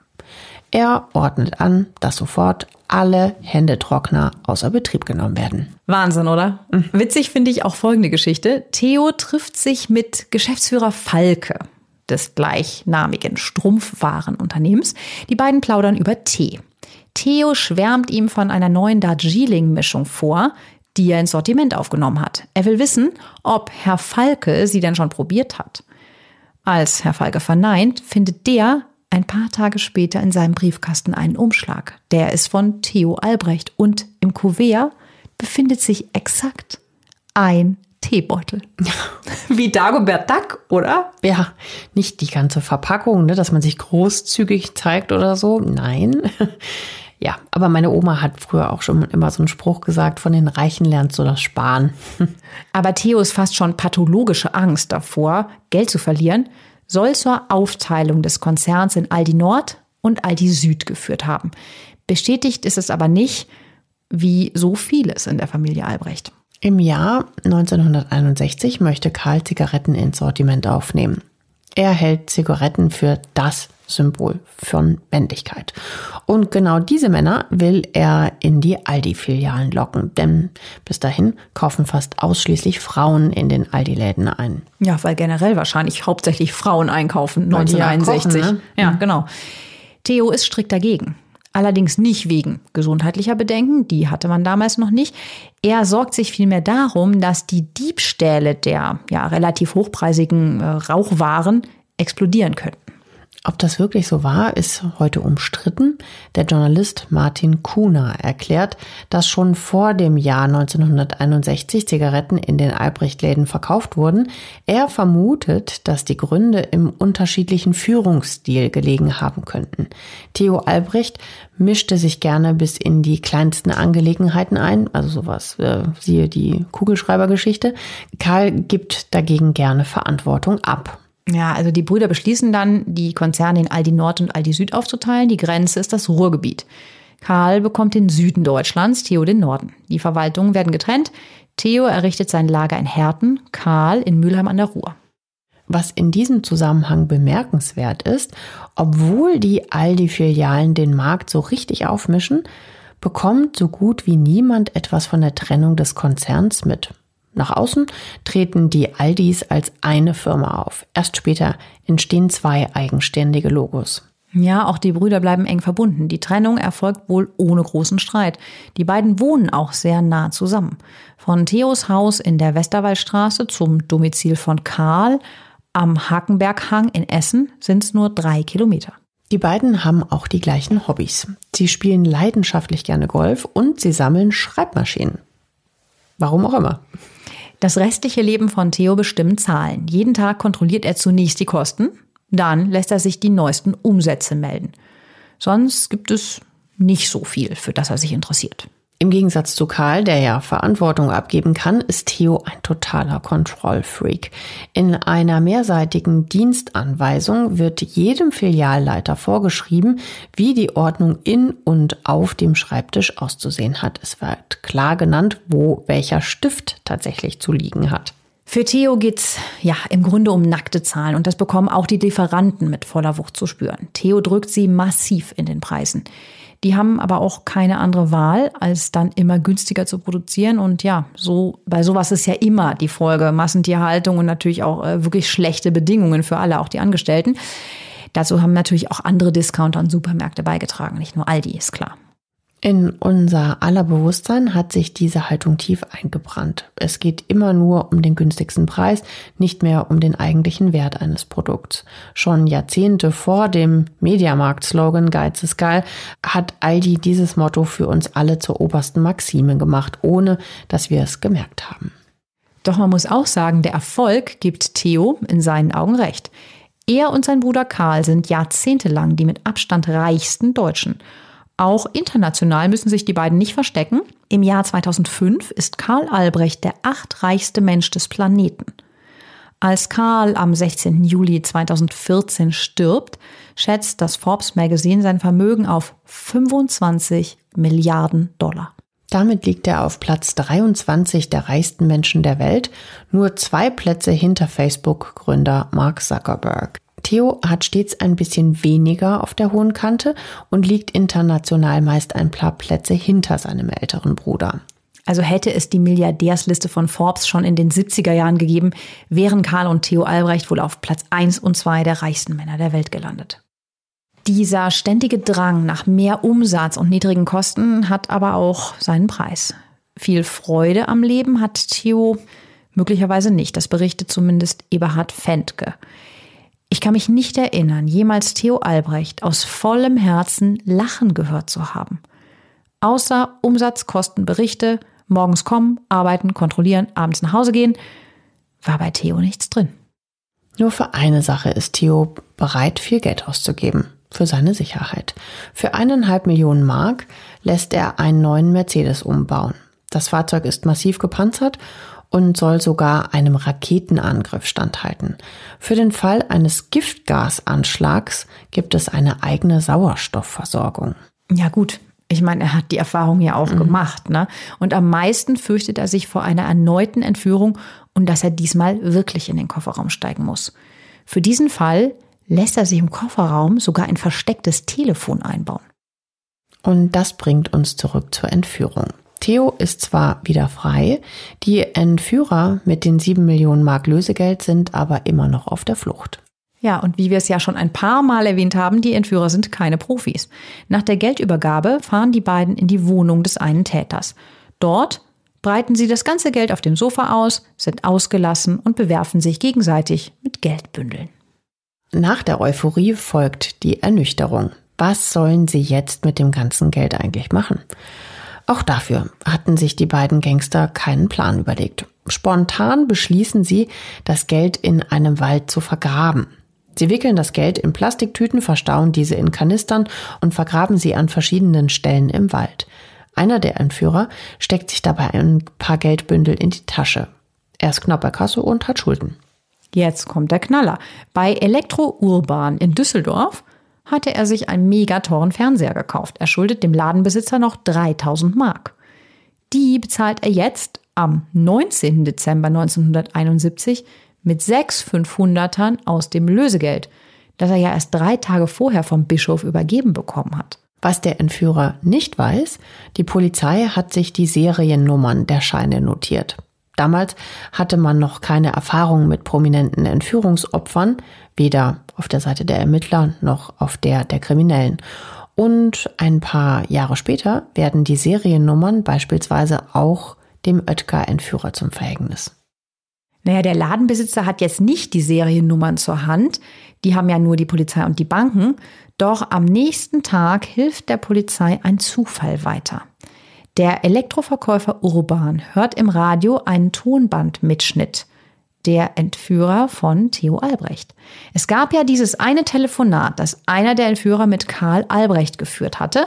Er ordnet an, dass sofort alle Händetrockner außer Betrieb genommen werden. Wahnsinn, oder? Mhm. Witzig finde ich auch folgende Geschichte. Theo trifft sich mit Geschäftsführer Falke des gleichnamigen Strumpfwarenunternehmens. Die beiden plaudern über Tee. Theo schwärmt ihm von einer neuen Darjeeling-Mischung vor, die er ins Sortiment aufgenommen hat. Er will wissen, ob Herr Falke sie denn schon probiert hat. Als Herr Falke verneint, findet der ein paar Tage später in seinem Briefkasten einen Umschlag. Der ist von Theo Albrecht und im Kuvert befindet sich exakt ein Teebeutel. Wie Dagobert Duck, oder? Ja, nicht die ganze Verpackung, ne, dass man sich großzügig zeigt oder so. Nein. Ja, aber meine Oma hat früher auch schon immer so einen Spruch gesagt, von den Reichen lernst du das Sparen. Aber Theo ist fast schon pathologische Angst davor, Geld zu verlieren soll zur Aufteilung des Konzerns in Aldi Nord und Aldi Süd geführt haben. Bestätigt ist es aber nicht, wie so vieles in der Familie Albrecht. Im Jahr 1961 möchte Karl Zigaretten ins Sortiment aufnehmen. Er hält Zigaretten für das Symbol von Männlichkeit. Und genau diese Männer will er in die Aldi-Filialen locken, denn bis dahin kaufen fast ausschließlich Frauen in den Aldi-Läden ein. Ja, weil generell wahrscheinlich hauptsächlich Frauen einkaufen, 1961. Ja, kochen, ne? ja, mhm. genau. Theo ist strikt dagegen. Allerdings nicht wegen gesundheitlicher Bedenken, die hatte man damals noch nicht. Er sorgt sich vielmehr darum, dass die Diebstähle der ja, relativ hochpreisigen äh, Rauchwaren explodieren könnten. Ob das wirklich so war, ist heute umstritten. Der Journalist Martin Kuhner erklärt, dass schon vor dem Jahr 1961 Zigaretten in den Albrecht-Läden verkauft wurden. Er vermutet, dass die Gründe im unterschiedlichen Führungsstil gelegen haben könnten. Theo Albrecht mischte sich gerne bis in die kleinsten Angelegenheiten ein, also sowas, äh, siehe die Kugelschreibergeschichte. Karl gibt dagegen gerne Verantwortung ab. Ja, also die Brüder beschließen dann, die Konzerne in Aldi Nord und Aldi Süd aufzuteilen. Die Grenze ist das Ruhrgebiet. Karl bekommt den Süden Deutschlands, Theo den Norden. Die Verwaltungen werden getrennt. Theo errichtet sein Lager in Herten, Karl in Mülheim an der Ruhr. Was in diesem Zusammenhang bemerkenswert ist, obwohl die Aldi-Filialen den Markt so richtig aufmischen, bekommt so gut wie niemand etwas von der Trennung des Konzerns mit. Nach außen treten die Aldis als eine Firma auf. Erst später entstehen zwei eigenständige Logos. Ja, auch die Brüder bleiben eng verbunden. Die Trennung erfolgt wohl ohne großen Streit. Die beiden wohnen auch sehr nah zusammen. Von Theos Haus in der Westerwaldstraße zum Domizil von Karl am Hakenberghang in Essen sind es nur drei Kilometer. Die beiden haben auch die gleichen Hobbys. Sie spielen leidenschaftlich gerne Golf und sie sammeln Schreibmaschinen. Warum auch immer. Das restliche Leben von Theo bestimmen Zahlen. Jeden Tag kontrolliert er zunächst die Kosten, dann lässt er sich die neuesten Umsätze melden. Sonst gibt es nicht so viel, für das er sich interessiert. Im Gegensatz zu Karl, der ja Verantwortung abgeben kann, ist Theo ein totaler Kontrollfreak. In einer mehrseitigen Dienstanweisung wird jedem Filialleiter vorgeschrieben, wie die Ordnung in und auf dem Schreibtisch auszusehen hat. Es wird klar genannt, wo welcher Stift tatsächlich zu liegen hat. Für Theo geht's ja im Grunde um nackte Zahlen und das bekommen auch die Lieferanten mit voller Wucht zu spüren. Theo drückt sie massiv in den Preisen. Die haben aber auch keine andere Wahl, als dann immer günstiger zu produzieren. Und ja, so bei sowas ist ja immer die Folge Massentierhaltung und natürlich auch äh, wirklich schlechte Bedingungen für alle, auch die Angestellten. Dazu haben natürlich auch andere Discounter und Supermärkte beigetragen, nicht nur Aldi, ist klar. In unser aller Bewusstsein hat sich diese Haltung tief eingebrannt. Es geht immer nur um den günstigsten Preis, nicht mehr um den eigentlichen Wert eines Produkts. Schon Jahrzehnte vor dem Mediamarkt-Slogan Geiz ist geil hat Aldi dieses Motto für uns alle zur obersten Maxime gemacht, ohne dass wir es gemerkt haben. Doch man muss auch sagen, der Erfolg gibt Theo in seinen Augen recht. Er und sein Bruder Karl sind jahrzehntelang die mit Abstand reichsten Deutschen. Auch international müssen sich die beiden nicht verstecken. Im Jahr 2005 ist Karl Albrecht der achtreichste Mensch des Planeten. Als Karl am 16. Juli 2014 stirbt, schätzt das Forbes Magazine sein Vermögen auf 25 Milliarden Dollar. Damit liegt er auf Platz 23 der reichsten Menschen der Welt, nur zwei Plätze hinter Facebook-Gründer Mark Zuckerberg. Theo hat stets ein bisschen weniger auf der hohen Kante und liegt international meist ein paar Plätze hinter seinem älteren Bruder. Also hätte es die Milliardärsliste von Forbes schon in den 70er Jahren gegeben, wären Karl und Theo Albrecht wohl auf Platz 1 und 2 der reichsten Männer der Welt gelandet. Dieser ständige Drang nach mehr Umsatz und niedrigen Kosten hat aber auch seinen Preis. Viel Freude am Leben hat Theo möglicherweise nicht. Das berichtet zumindest Eberhard Fendke. Ich kann mich nicht erinnern, jemals Theo Albrecht aus vollem Herzen lachen gehört zu haben. Außer Umsatzkostenberichte, morgens kommen, arbeiten, kontrollieren, abends nach Hause gehen, war bei Theo nichts drin. Nur für eine Sache ist Theo bereit, viel Geld auszugeben. Für seine Sicherheit. Für eineinhalb Millionen Mark lässt er einen neuen Mercedes umbauen. Das Fahrzeug ist massiv gepanzert und soll sogar einem Raketenangriff standhalten. Für den Fall eines Giftgasanschlags gibt es eine eigene Sauerstoffversorgung. Ja gut, ich meine, er hat die Erfahrung ja auch mhm. gemacht, ne? Und am meisten fürchtet er sich vor einer erneuten Entführung und dass er diesmal wirklich in den Kofferraum steigen muss. Für diesen Fall lässt er sich im Kofferraum sogar ein verstecktes Telefon einbauen. Und das bringt uns zurück zur Entführung. Theo ist zwar wieder frei, die Entführer mit den sieben Millionen Mark Lösegeld sind aber immer noch auf der Flucht. Ja, und wie wir es ja schon ein paar Mal erwähnt haben, die Entführer sind keine Profis. Nach der Geldübergabe fahren die beiden in die Wohnung des einen Täters. Dort breiten sie das ganze Geld auf dem Sofa aus, sind ausgelassen und bewerfen sich gegenseitig mit Geldbündeln. Nach der Euphorie folgt die Ernüchterung. Was sollen sie jetzt mit dem ganzen Geld eigentlich machen? Auch dafür hatten sich die beiden Gangster keinen Plan überlegt. Spontan beschließen sie, das Geld in einem Wald zu vergraben. Sie wickeln das Geld in Plastiktüten, verstauen diese in Kanistern und vergraben sie an verschiedenen Stellen im Wald. Einer der Entführer steckt sich dabei ein paar Geldbündel in die Tasche. Er ist knapp bei Kasse und hat Schulden. Jetzt kommt der Knaller. Bei Elektro Urban in Düsseldorf hatte er sich einen mega teuren Fernseher gekauft. Er schuldet dem Ladenbesitzer noch 3000 Mark. Die bezahlt er jetzt am 19. Dezember 1971 mit sechs 500ern aus dem Lösegeld, das er ja erst drei Tage vorher vom Bischof übergeben bekommen hat. Was der Entführer nicht weiß, die Polizei hat sich die Seriennummern der Scheine notiert. Damals hatte man noch keine Erfahrung mit prominenten Entführungsopfern, weder auf der Seite der Ermittler noch auf der der Kriminellen. Und ein paar Jahre später werden die Seriennummern beispielsweise auch dem Oetker-Entführer zum Verhängnis. Naja, der Ladenbesitzer hat jetzt nicht die Seriennummern zur Hand, die haben ja nur die Polizei und die Banken, doch am nächsten Tag hilft der Polizei ein Zufall weiter. Der Elektroverkäufer Urban hört im Radio einen Tonbandmitschnitt. Der Entführer von Theo Albrecht. Es gab ja dieses eine Telefonat, das einer der Entführer mit Karl Albrecht geführt hatte.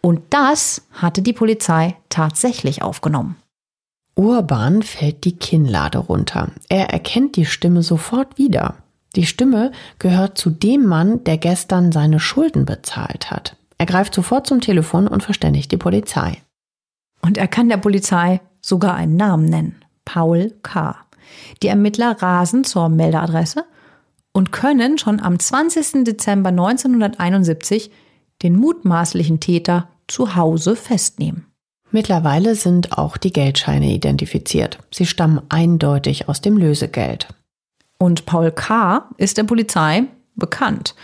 Und das hatte die Polizei tatsächlich aufgenommen. Urban fällt die Kinnlade runter. Er erkennt die Stimme sofort wieder. Die Stimme gehört zu dem Mann, der gestern seine Schulden bezahlt hat. Er greift sofort zum Telefon und verständigt die Polizei. Und er kann der Polizei sogar einen Namen nennen. Paul K. Die Ermittler rasen zur Meldeadresse und können schon am 20. Dezember 1971 den mutmaßlichen Täter zu Hause festnehmen. Mittlerweile sind auch die Geldscheine identifiziert. Sie stammen eindeutig aus dem Lösegeld. Und Paul K. ist der Polizei bekannt.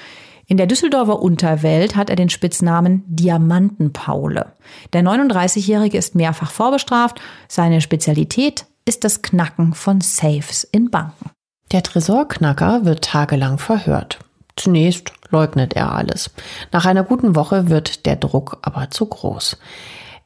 In der Düsseldorfer Unterwelt hat er den Spitznamen Diamantenpaule. Der 39-Jährige ist mehrfach vorbestraft. Seine Spezialität ist das Knacken von Safes in Banken. Der Tresorknacker wird tagelang verhört. Zunächst leugnet er alles. Nach einer guten Woche wird der Druck aber zu groß.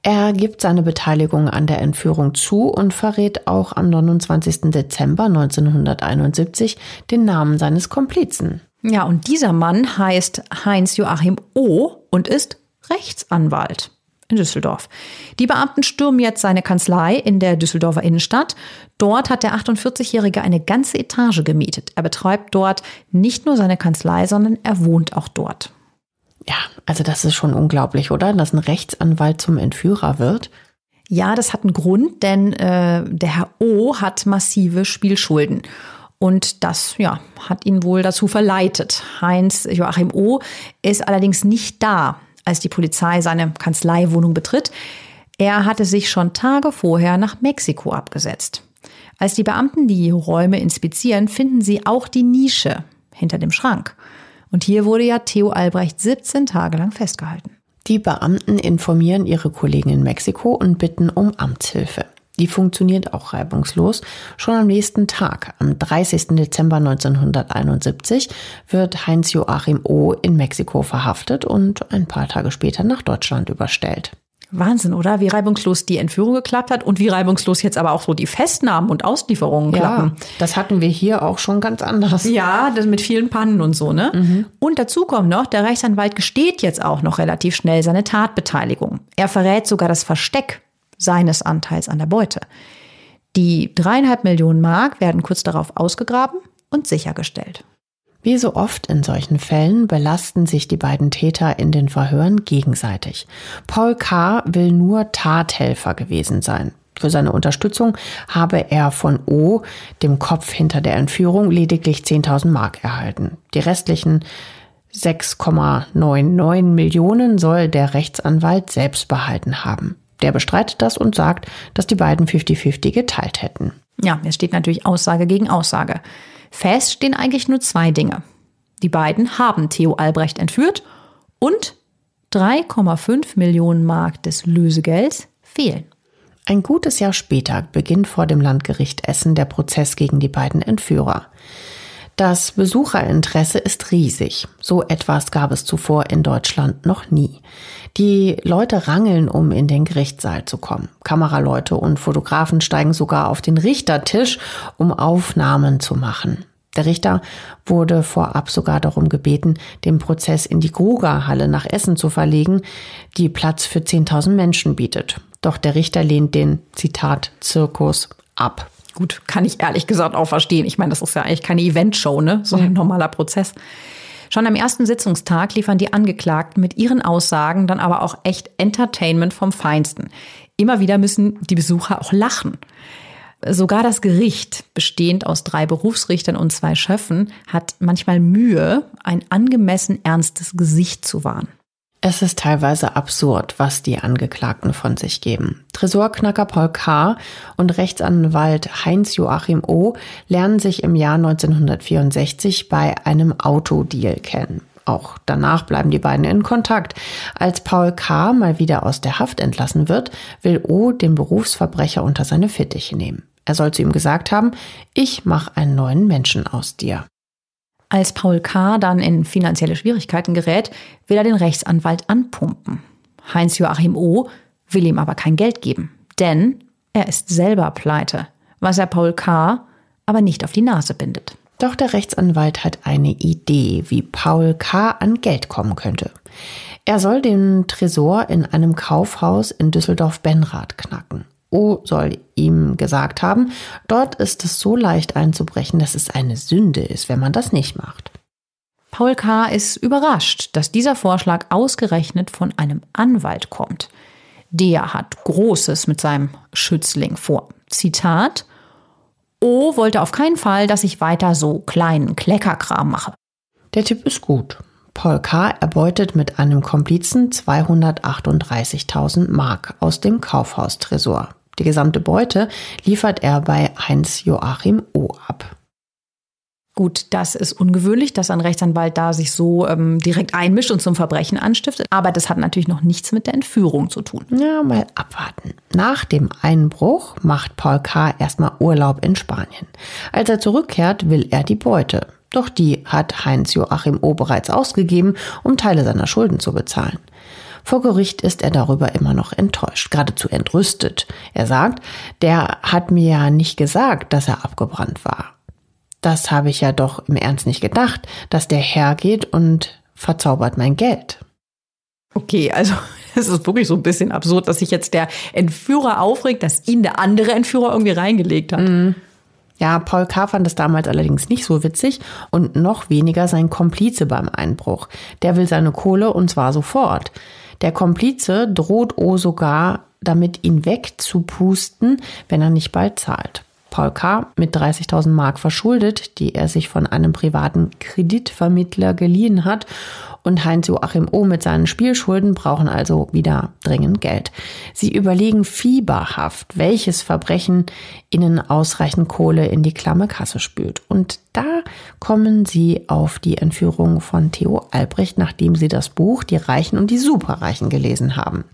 Er gibt seine Beteiligung an der Entführung zu und verrät auch am 29. Dezember 1971 den Namen seines Komplizen. Ja, und dieser Mann heißt Heinz Joachim O. und ist Rechtsanwalt in Düsseldorf. Die Beamten stürmen jetzt seine Kanzlei in der Düsseldorfer Innenstadt. Dort hat der 48-Jährige eine ganze Etage gemietet. Er betreibt dort nicht nur seine Kanzlei, sondern er wohnt auch dort. Ja, also das ist schon unglaublich, oder? Dass ein Rechtsanwalt zum Entführer wird. Ja, das hat einen Grund, denn äh, der Herr O hat massive Spielschulden. Und das ja, hat ihn wohl dazu verleitet. Heinz Joachim O. ist allerdings nicht da, als die Polizei seine Kanzleiwohnung betritt. Er hatte sich schon Tage vorher nach Mexiko abgesetzt. Als die Beamten die Räume inspizieren, finden sie auch die Nische hinter dem Schrank. Und hier wurde ja Theo Albrecht 17 Tage lang festgehalten. Die Beamten informieren ihre Kollegen in Mexiko und bitten um Amtshilfe. Die funktioniert auch reibungslos. Schon am nächsten Tag, am 30. Dezember 1971, wird Heinz Joachim O. in Mexiko verhaftet und ein paar Tage später nach Deutschland überstellt. Wahnsinn, oder? Wie reibungslos die Entführung geklappt hat und wie reibungslos jetzt aber auch so die Festnahmen und Auslieferungen klappen. Ja, das hatten wir hier auch schon ganz anders. Ja, das mit vielen Pannen und so, ne? Mhm. Und dazu kommt noch, der Rechtsanwalt gesteht jetzt auch noch relativ schnell seine Tatbeteiligung. Er verrät sogar das Versteck seines Anteils an der Beute. Die dreieinhalb Millionen Mark werden kurz darauf ausgegraben und sichergestellt. Wie so oft in solchen Fällen belasten sich die beiden Täter in den Verhören gegenseitig. Paul K. will nur Tathelfer gewesen sein. Für seine Unterstützung habe er von O, dem Kopf hinter der Entführung, lediglich 10.000 Mark erhalten. Die restlichen 6,99 Millionen soll der Rechtsanwalt selbst behalten haben. Der bestreitet das und sagt, dass die beiden 50-50 geteilt hätten. Ja, es steht natürlich Aussage gegen Aussage. Fest stehen eigentlich nur zwei Dinge. Die beiden haben Theo Albrecht entführt und 3,5 Millionen Mark des Lösegelds fehlen. Ein gutes Jahr später beginnt vor dem Landgericht Essen der Prozess gegen die beiden Entführer. Das Besucherinteresse ist riesig. So etwas gab es zuvor in Deutschland noch nie. Die Leute rangeln, um in den Gerichtssaal zu kommen. Kameraleute und Fotografen steigen sogar auf den Richtertisch, um Aufnahmen zu machen. Der Richter wurde vorab sogar darum gebeten, den Prozess in die Grugerhalle nach Essen zu verlegen, die Platz für 10.000 Menschen bietet. Doch der Richter lehnt den, Zitat, Zirkus ab. Gut, kann ich ehrlich gesagt auch verstehen. Ich meine, das ist ja eigentlich keine Eventshow, ne? So ein normaler Prozess. Schon am ersten Sitzungstag liefern die Angeklagten mit ihren Aussagen dann aber auch echt Entertainment vom Feinsten. Immer wieder müssen die Besucher auch lachen. Sogar das Gericht, bestehend aus drei Berufsrichtern und zwei Schöffen, hat manchmal Mühe, ein angemessen ernstes Gesicht zu wahren. Es ist teilweise absurd, was die Angeklagten von sich geben. Tresorknacker Paul K. und Rechtsanwalt Heinz Joachim O. lernen sich im Jahr 1964 bei einem Autodeal kennen. Auch danach bleiben die beiden in Kontakt. Als Paul K. mal wieder aus der Haft entlassen wird, will O. den Berufsverbrecher unter seine Fittiche nehmen. Er soll zu ihm gesagt haben, ich mache einen neuen Menschen aus dir. Als Paul K. dann in finanzielle Schwierigkeiten gerät, will er den Rechtsanwalt anpumpen. Heinz Joachim O. will ihm aber kein Geld geben, denn er ist selber pleite, was er Paul K. aber nicht auf die Nase bindet. Doch der Rechtsanwalt hat eine Idee, wie Paul K. an Geld kommen könnte. Er soll den Tresor in einem Kaufhaus in Düsseldorf-Benrath knacken. O soll ihm gesagt haben, dort ist es so leicht einzubrechen, dass es eine Sünde ist, wenn man das nicht macht. Paul K. ist überrascht, dass dieser Vorschlag ausgerechnet von einem Anwalt kommt. Der hat Großes mit seinem Schützling vor. Zitat O wollte auf keinen Fall, dass ich weiter so kleinen Kleckerkram mache. Der Tipp ist gut. Paul K. erbeutet mit einem Komplizen 238.000 Mark aus dem Kaufhaustresor. Die gesamte Beute liefert er bei Heinz Joachim O. ab. Gut, das ist ungewöhnlich, dass ein Rechtsanwalt da sich so ähm, direkt einmischt und zum Verbrechen anstiftet. Aber das hat natürlich noch nichts mit der Entführung zu tun. Ja, mal abwarten. Nach dem Einbruch macht Paul K. erstmal Urlaub in Spanien. Als er zurückkehrt, will er die Beute. Doch die hat Heinz Joachim O. bereits ausgegeben, um Teile seiner Schulden zu bezahlen. Vor Gericht ist er darüber immer noch enttäuscht, geradezu entrüstet. Er sagt, der hat mir ja nicht gesagt, dass er abgebrannt war das habe ich ja doch im Ernst nicht gedacht, dass der hergeht und verzaubert mein Geld. Okay, also es ist wirklich so ein bisschen absurd, dass sich jetzt der Entführer aufregt, dass ihn der andere Entführer irgendwie reingelegt hat. Mhm. Ja, Paul K. fand es damals allerdings nicht so witzig und noch weniger sein Komplize beim Einbruch. Der will seine Kohle und zwar sofort. Der Komplize droht O sogar damit, ihn wegzupusten, wenn er nicht bald zahlt. Paul K. mit 30.000 Mark verschuldet, die er sich von einem privaten Kreditvermittler geliehen hat. Und Heinz Joachim O. mit seinen Spielschulden brauchen also wieder dringend Geld. Sie überlegen fieberhaft, welches Verbrechen ihnen ausreichend Kohle in die klamme Kasse spült. Und da kommen sie auf die Entführung von Theo Albrecht, nachdem sie das Buch Die Reichen und die Superreichen gelesen haben.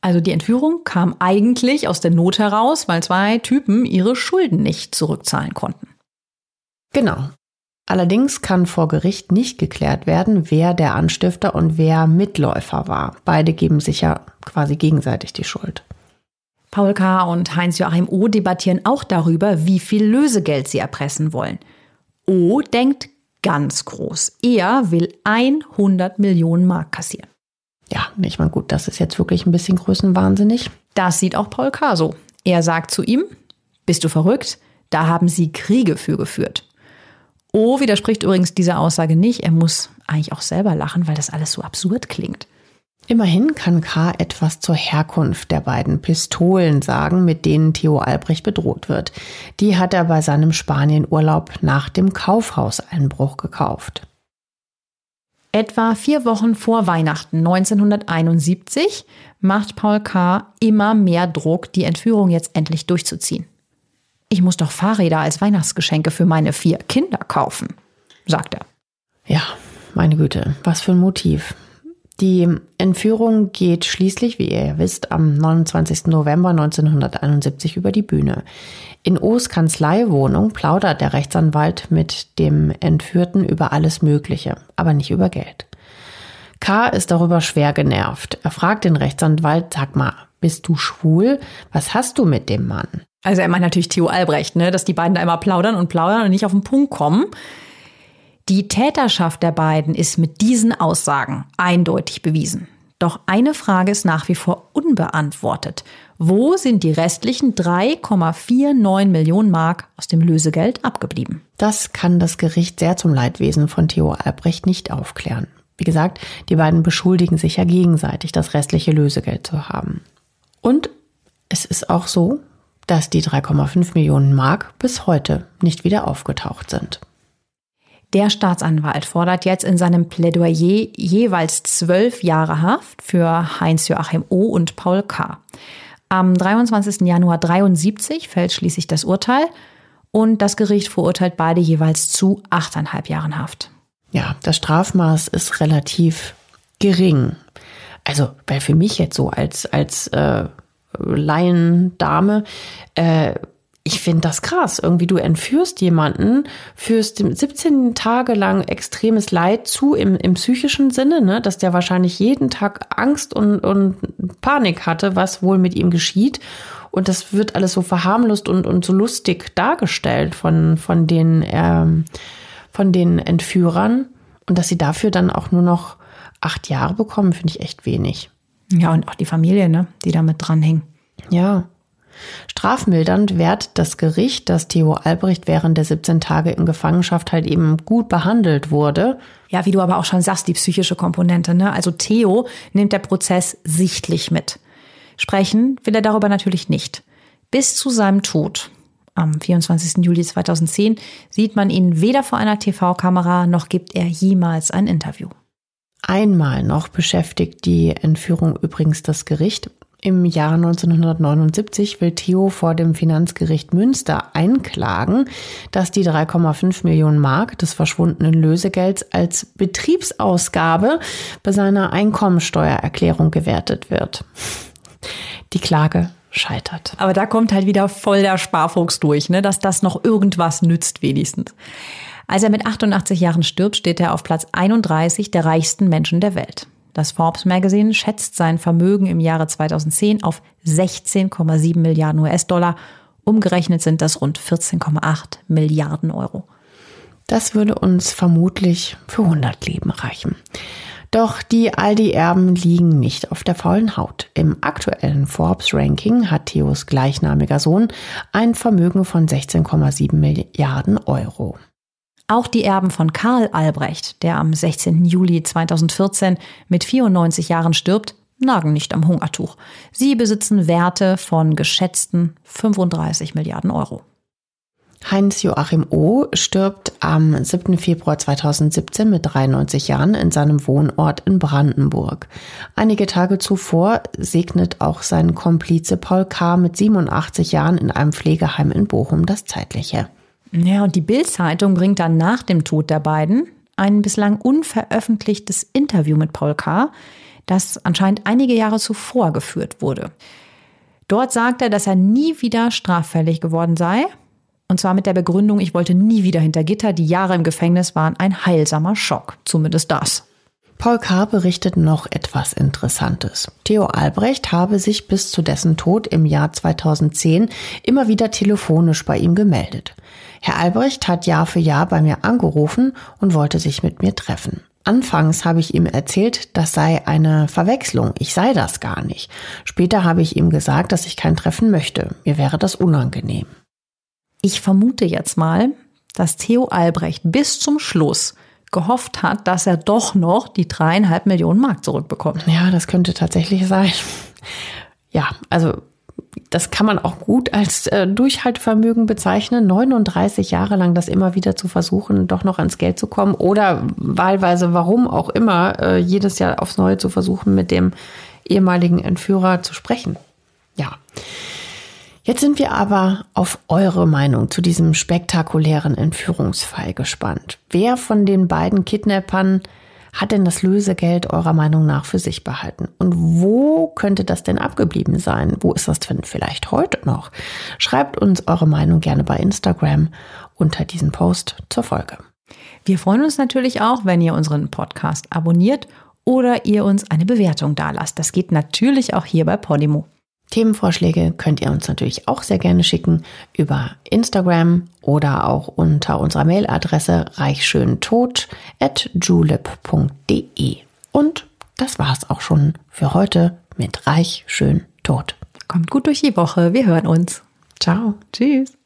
Also die Entführung kam eigentlich aus der Not heraus, weil zwei Typen ihre Schulden nicht zurückzahlen konnten. Genau. Allerdings kann vor Gericht nicht geklärt werden, wer der Anstifter und wer Mitläufer war. Beide geben sich ja quasi gegenseitig die Schuld. Paul K. und Heinz-Joachim O. debattieren auch darüber, wie viel Lösegeld sie erpressen wollen. O. denkt ganz groß. Er will 100 Millionen Mark kassieren. Ja, ich meine, gut, das ist jetzt wirklich ein bisschen größenwahnsinnig. Das sieht auch Paul K. so. Er sagt zu ihm, bist du verrückt? Da haben sie Kriege für geführt. O widerspricht übrigens dieser Aussage nicht. Er muss eigentlich auch selber lachen, weil das alles so absurd klingt. Immerhin kann K. etwas zur Herkunft der beiden Pistolen sagen, mit denen Theo Albrecht bedroht wird. Die hat er bei seinem Spanienurlaub nach dem Kaufhauseinbruch gekauft. Etwa vier Wochen vor Weihnachten 1971 macht Paul K. immer mehr Druck, die Entführung jetzt endlich durchzuziehen. Ich muss doch Fahrräder als Weihnachtsgeschenke für meine vier Kinder kaufen, sagt er. Ja, meine Güte, was für ein Motiv. Die Entführung geht schließlich, wie ihr wisst, am 29. November 1971 über die Bühne. In O's Kanzleiwohnung plaudert der Rechtsanwalt mit dem Entführten über alles Mögliche, aber nicht über Geld. K. ist darüber schwer genervt. Er fragt den Rechtsanwalt, sag mal, bist du schwul? Was hast du mit dem Mann? Also er meint natürlich Theo Albrecht, ne, dass die beiden da immer plaudern und plaudern und nicht auf den Punkt kommen. Die Täterschaft der beiden ist mit diesen Aussagen eindeutig bewiesen. Doch eine Frage ist nach wie vor unbeantwortet. Wo sind die restlichen 3,49 Millionen Mark aus dem Lösegeld abgeblieben? Das kann das Gericht sehr zum Leidwesen von Theo Albrecht nicht aufklären. Wie gesagt, die beiden beschuldigen sich ja gegenseitig, das restliche Lösegeld zu haben. Und es ist auch so, dass die 3,5 Millionen Mark bis heute nicht wieder aufgetaucht sind. Der Staatsanwalt fordert jetzt in seinem Plädoyer jeweils zwölf Jahre Haft für Heinz-Joachim O. und Paul K. Am 23. Januar 73 fällt schließlich das Urteil und das Gericht verurteilt beide jeweils zu achteinhalb Jahren Haft. Ja, das Strafmaß ist relativ gering. Also, weil für mich jetzt so als, als äh, Laiendame äh, ich finde das krass. Irgendwie du entführst jemanden, führst dem 17 Tage lang extremes Leid zu im, im psychischen Sinne, ne, dass der wahrscheinlich jeden Tag Angst und, und Panik hatte, was wohl mit ihm geschieht. Und das wird alles so verharmlost und, und so lustig dargestellt von, von den, ähm, von den Entführern. Und dass sie dafür dann auch nur noch acht Jahre bekommen, finde ich echt wenig. Ja, und auch die Familie, ne, die damit dranhängen. Ja. Strafmildernd wehrt das Gericht, dass Theo Albrecht während der 17 Tage in Gefangenschaft halt eben gut behandelt wurde. Ja, wie du aber auch schon sagst, die psychische Komponente. Ne? Also Theo nimmt der Prozess sichtlich mit. Sprechen will er darüber natürlich nicht. Bis zu seinem Tod. Am 24. Juli 2010 sieht man ihn weder vor einer TV-Kamera noch gibt er jemals ein Interview. Einmal noch beschäftigt die Entführung übrigens das Gericht. Im Jahr 1979 will Theo vor dem Finanzgericht Münster einklagen, dass die 3,5 Millionen Mark des verschwundenen Lösegelds als Betriebsausgabe bei seiner Einkommensteuererklärung gewertet wird. Die Klage scheitert. Aber da kommt halt wieder voll der Sparfuchs durch, ne? dass das noch irgendwas nützt wenigstens. Als er mit 88 Jahren stirbt, steht er auf Platz 31 der reichsten Menschen der Welt. Das Forbes Magazine schätzt sein Vermögen im Jahre 2010 auf 16,7 Milliarden US-Dollar. Umgerechnet sind das rund 14,8 Milliarden Euro. Das würde uns vermutlich für 100 Leben reichen. Doch die Aldi-Erben liegen nicht auf der faulen Haut. Im aktuellen Forbes-Ranking hat Theos gleichnamiger Sohn ein Vermögen von 16,7 Milliarden Euro. Auch die Erben von Karl Albrecht, der am 16. Juli 2014 mit 94 Jahren stirbt, nagen nicht am Hungertuch. Sie besitzen Werte von geschätzten 35 Milliarden Euro. Heinz Joachim O. stirbt am 7. Februar 2017 mit 93 Jahren in seinem Wohnort in Brandenburg. Einige Tage zuvor segnet auch sein Komplize Paul K. mit 87 Jahren in einem Pflegeheim in Bochum das Zeitliche. Ja, und die Bild-Zeitung bringt dann nach dem Tod der beiden ein bislang unveröffentlichtes Interview mit Paul K., das anscheinend einige Jahre zuvor geführt wurde. Dort sagt er, dass er nie wieder straffällig geworden sei und zwar mit der Begründung, ich wollte nie wieder hinter Gitter. Die Jahre im Gefängnis waren ein heilsamer Schock. Zumindest das. Paul K. berichtet noch etwas Interessantes. Theo Albrecht habe sich bis zu dessen Tod im Jahr 2010 immer wieder telefonisch bei ihm gemeldet. Herr Albrecht hat Jahr für Jahr bei mir angerufen und wollte sich mit mir treffen. Anfangs habe ich ihm erzählt, das sei eine Verwechslung, ich sei das gar nicht. Später habe ich ihm gesagt, dass ich kein Treffen möchte, mir wäre das unangenehm. Ich vermute jetzt mal, dass Theo Albrecht bis zum Schluss gehofft hat, dass er doch noch die dreieinhalb Millionen Mark zurückbekommt. Ja, das könnte tatsächlich sein. Ja, also das kann man auch gut als äh, Durchhaltevermögen bezeichnen, 39 Jahre lang das immer wieder zu versuchen, doch noch ans Geld zu kommen oder wahlweise, warum auch immer, äh, jedes Jahr aufs Neue zu versuchen, mit dem ehemaligen Entführer zu sprechen. Ja. Jetzt sind wir aber auf eure Meinung zu diesem spektakulären Entführungsfall gespannt. Wer von den beiden Kidnappern hat denn das Lösegeld eurer Meinung nach für sich behalten? Und wo könnte das denn abgeblieben sein? Wo ist das denn vielleicht heute noch? Schreibt uns eure Meinung gerne bei Instagram unter diesem Post zur Folge. Wir freuen uns natürlich auch, wenn ihr unseren Podcast abonniert oder ihr uns eine Bewertung dalasst. Das geht natürlich auch hier bei Podimo. Themenvorschläge könnt ihr uns natürlich auch sehr gerne schicken über Instagram oder auch unter unserer Mailadresse reichschöntod.julep.de. Und das war's auch schon für heute mit Reich schön tot. Kommt gut durch die Woche. Wir hören uns. Ciao. Tschüss.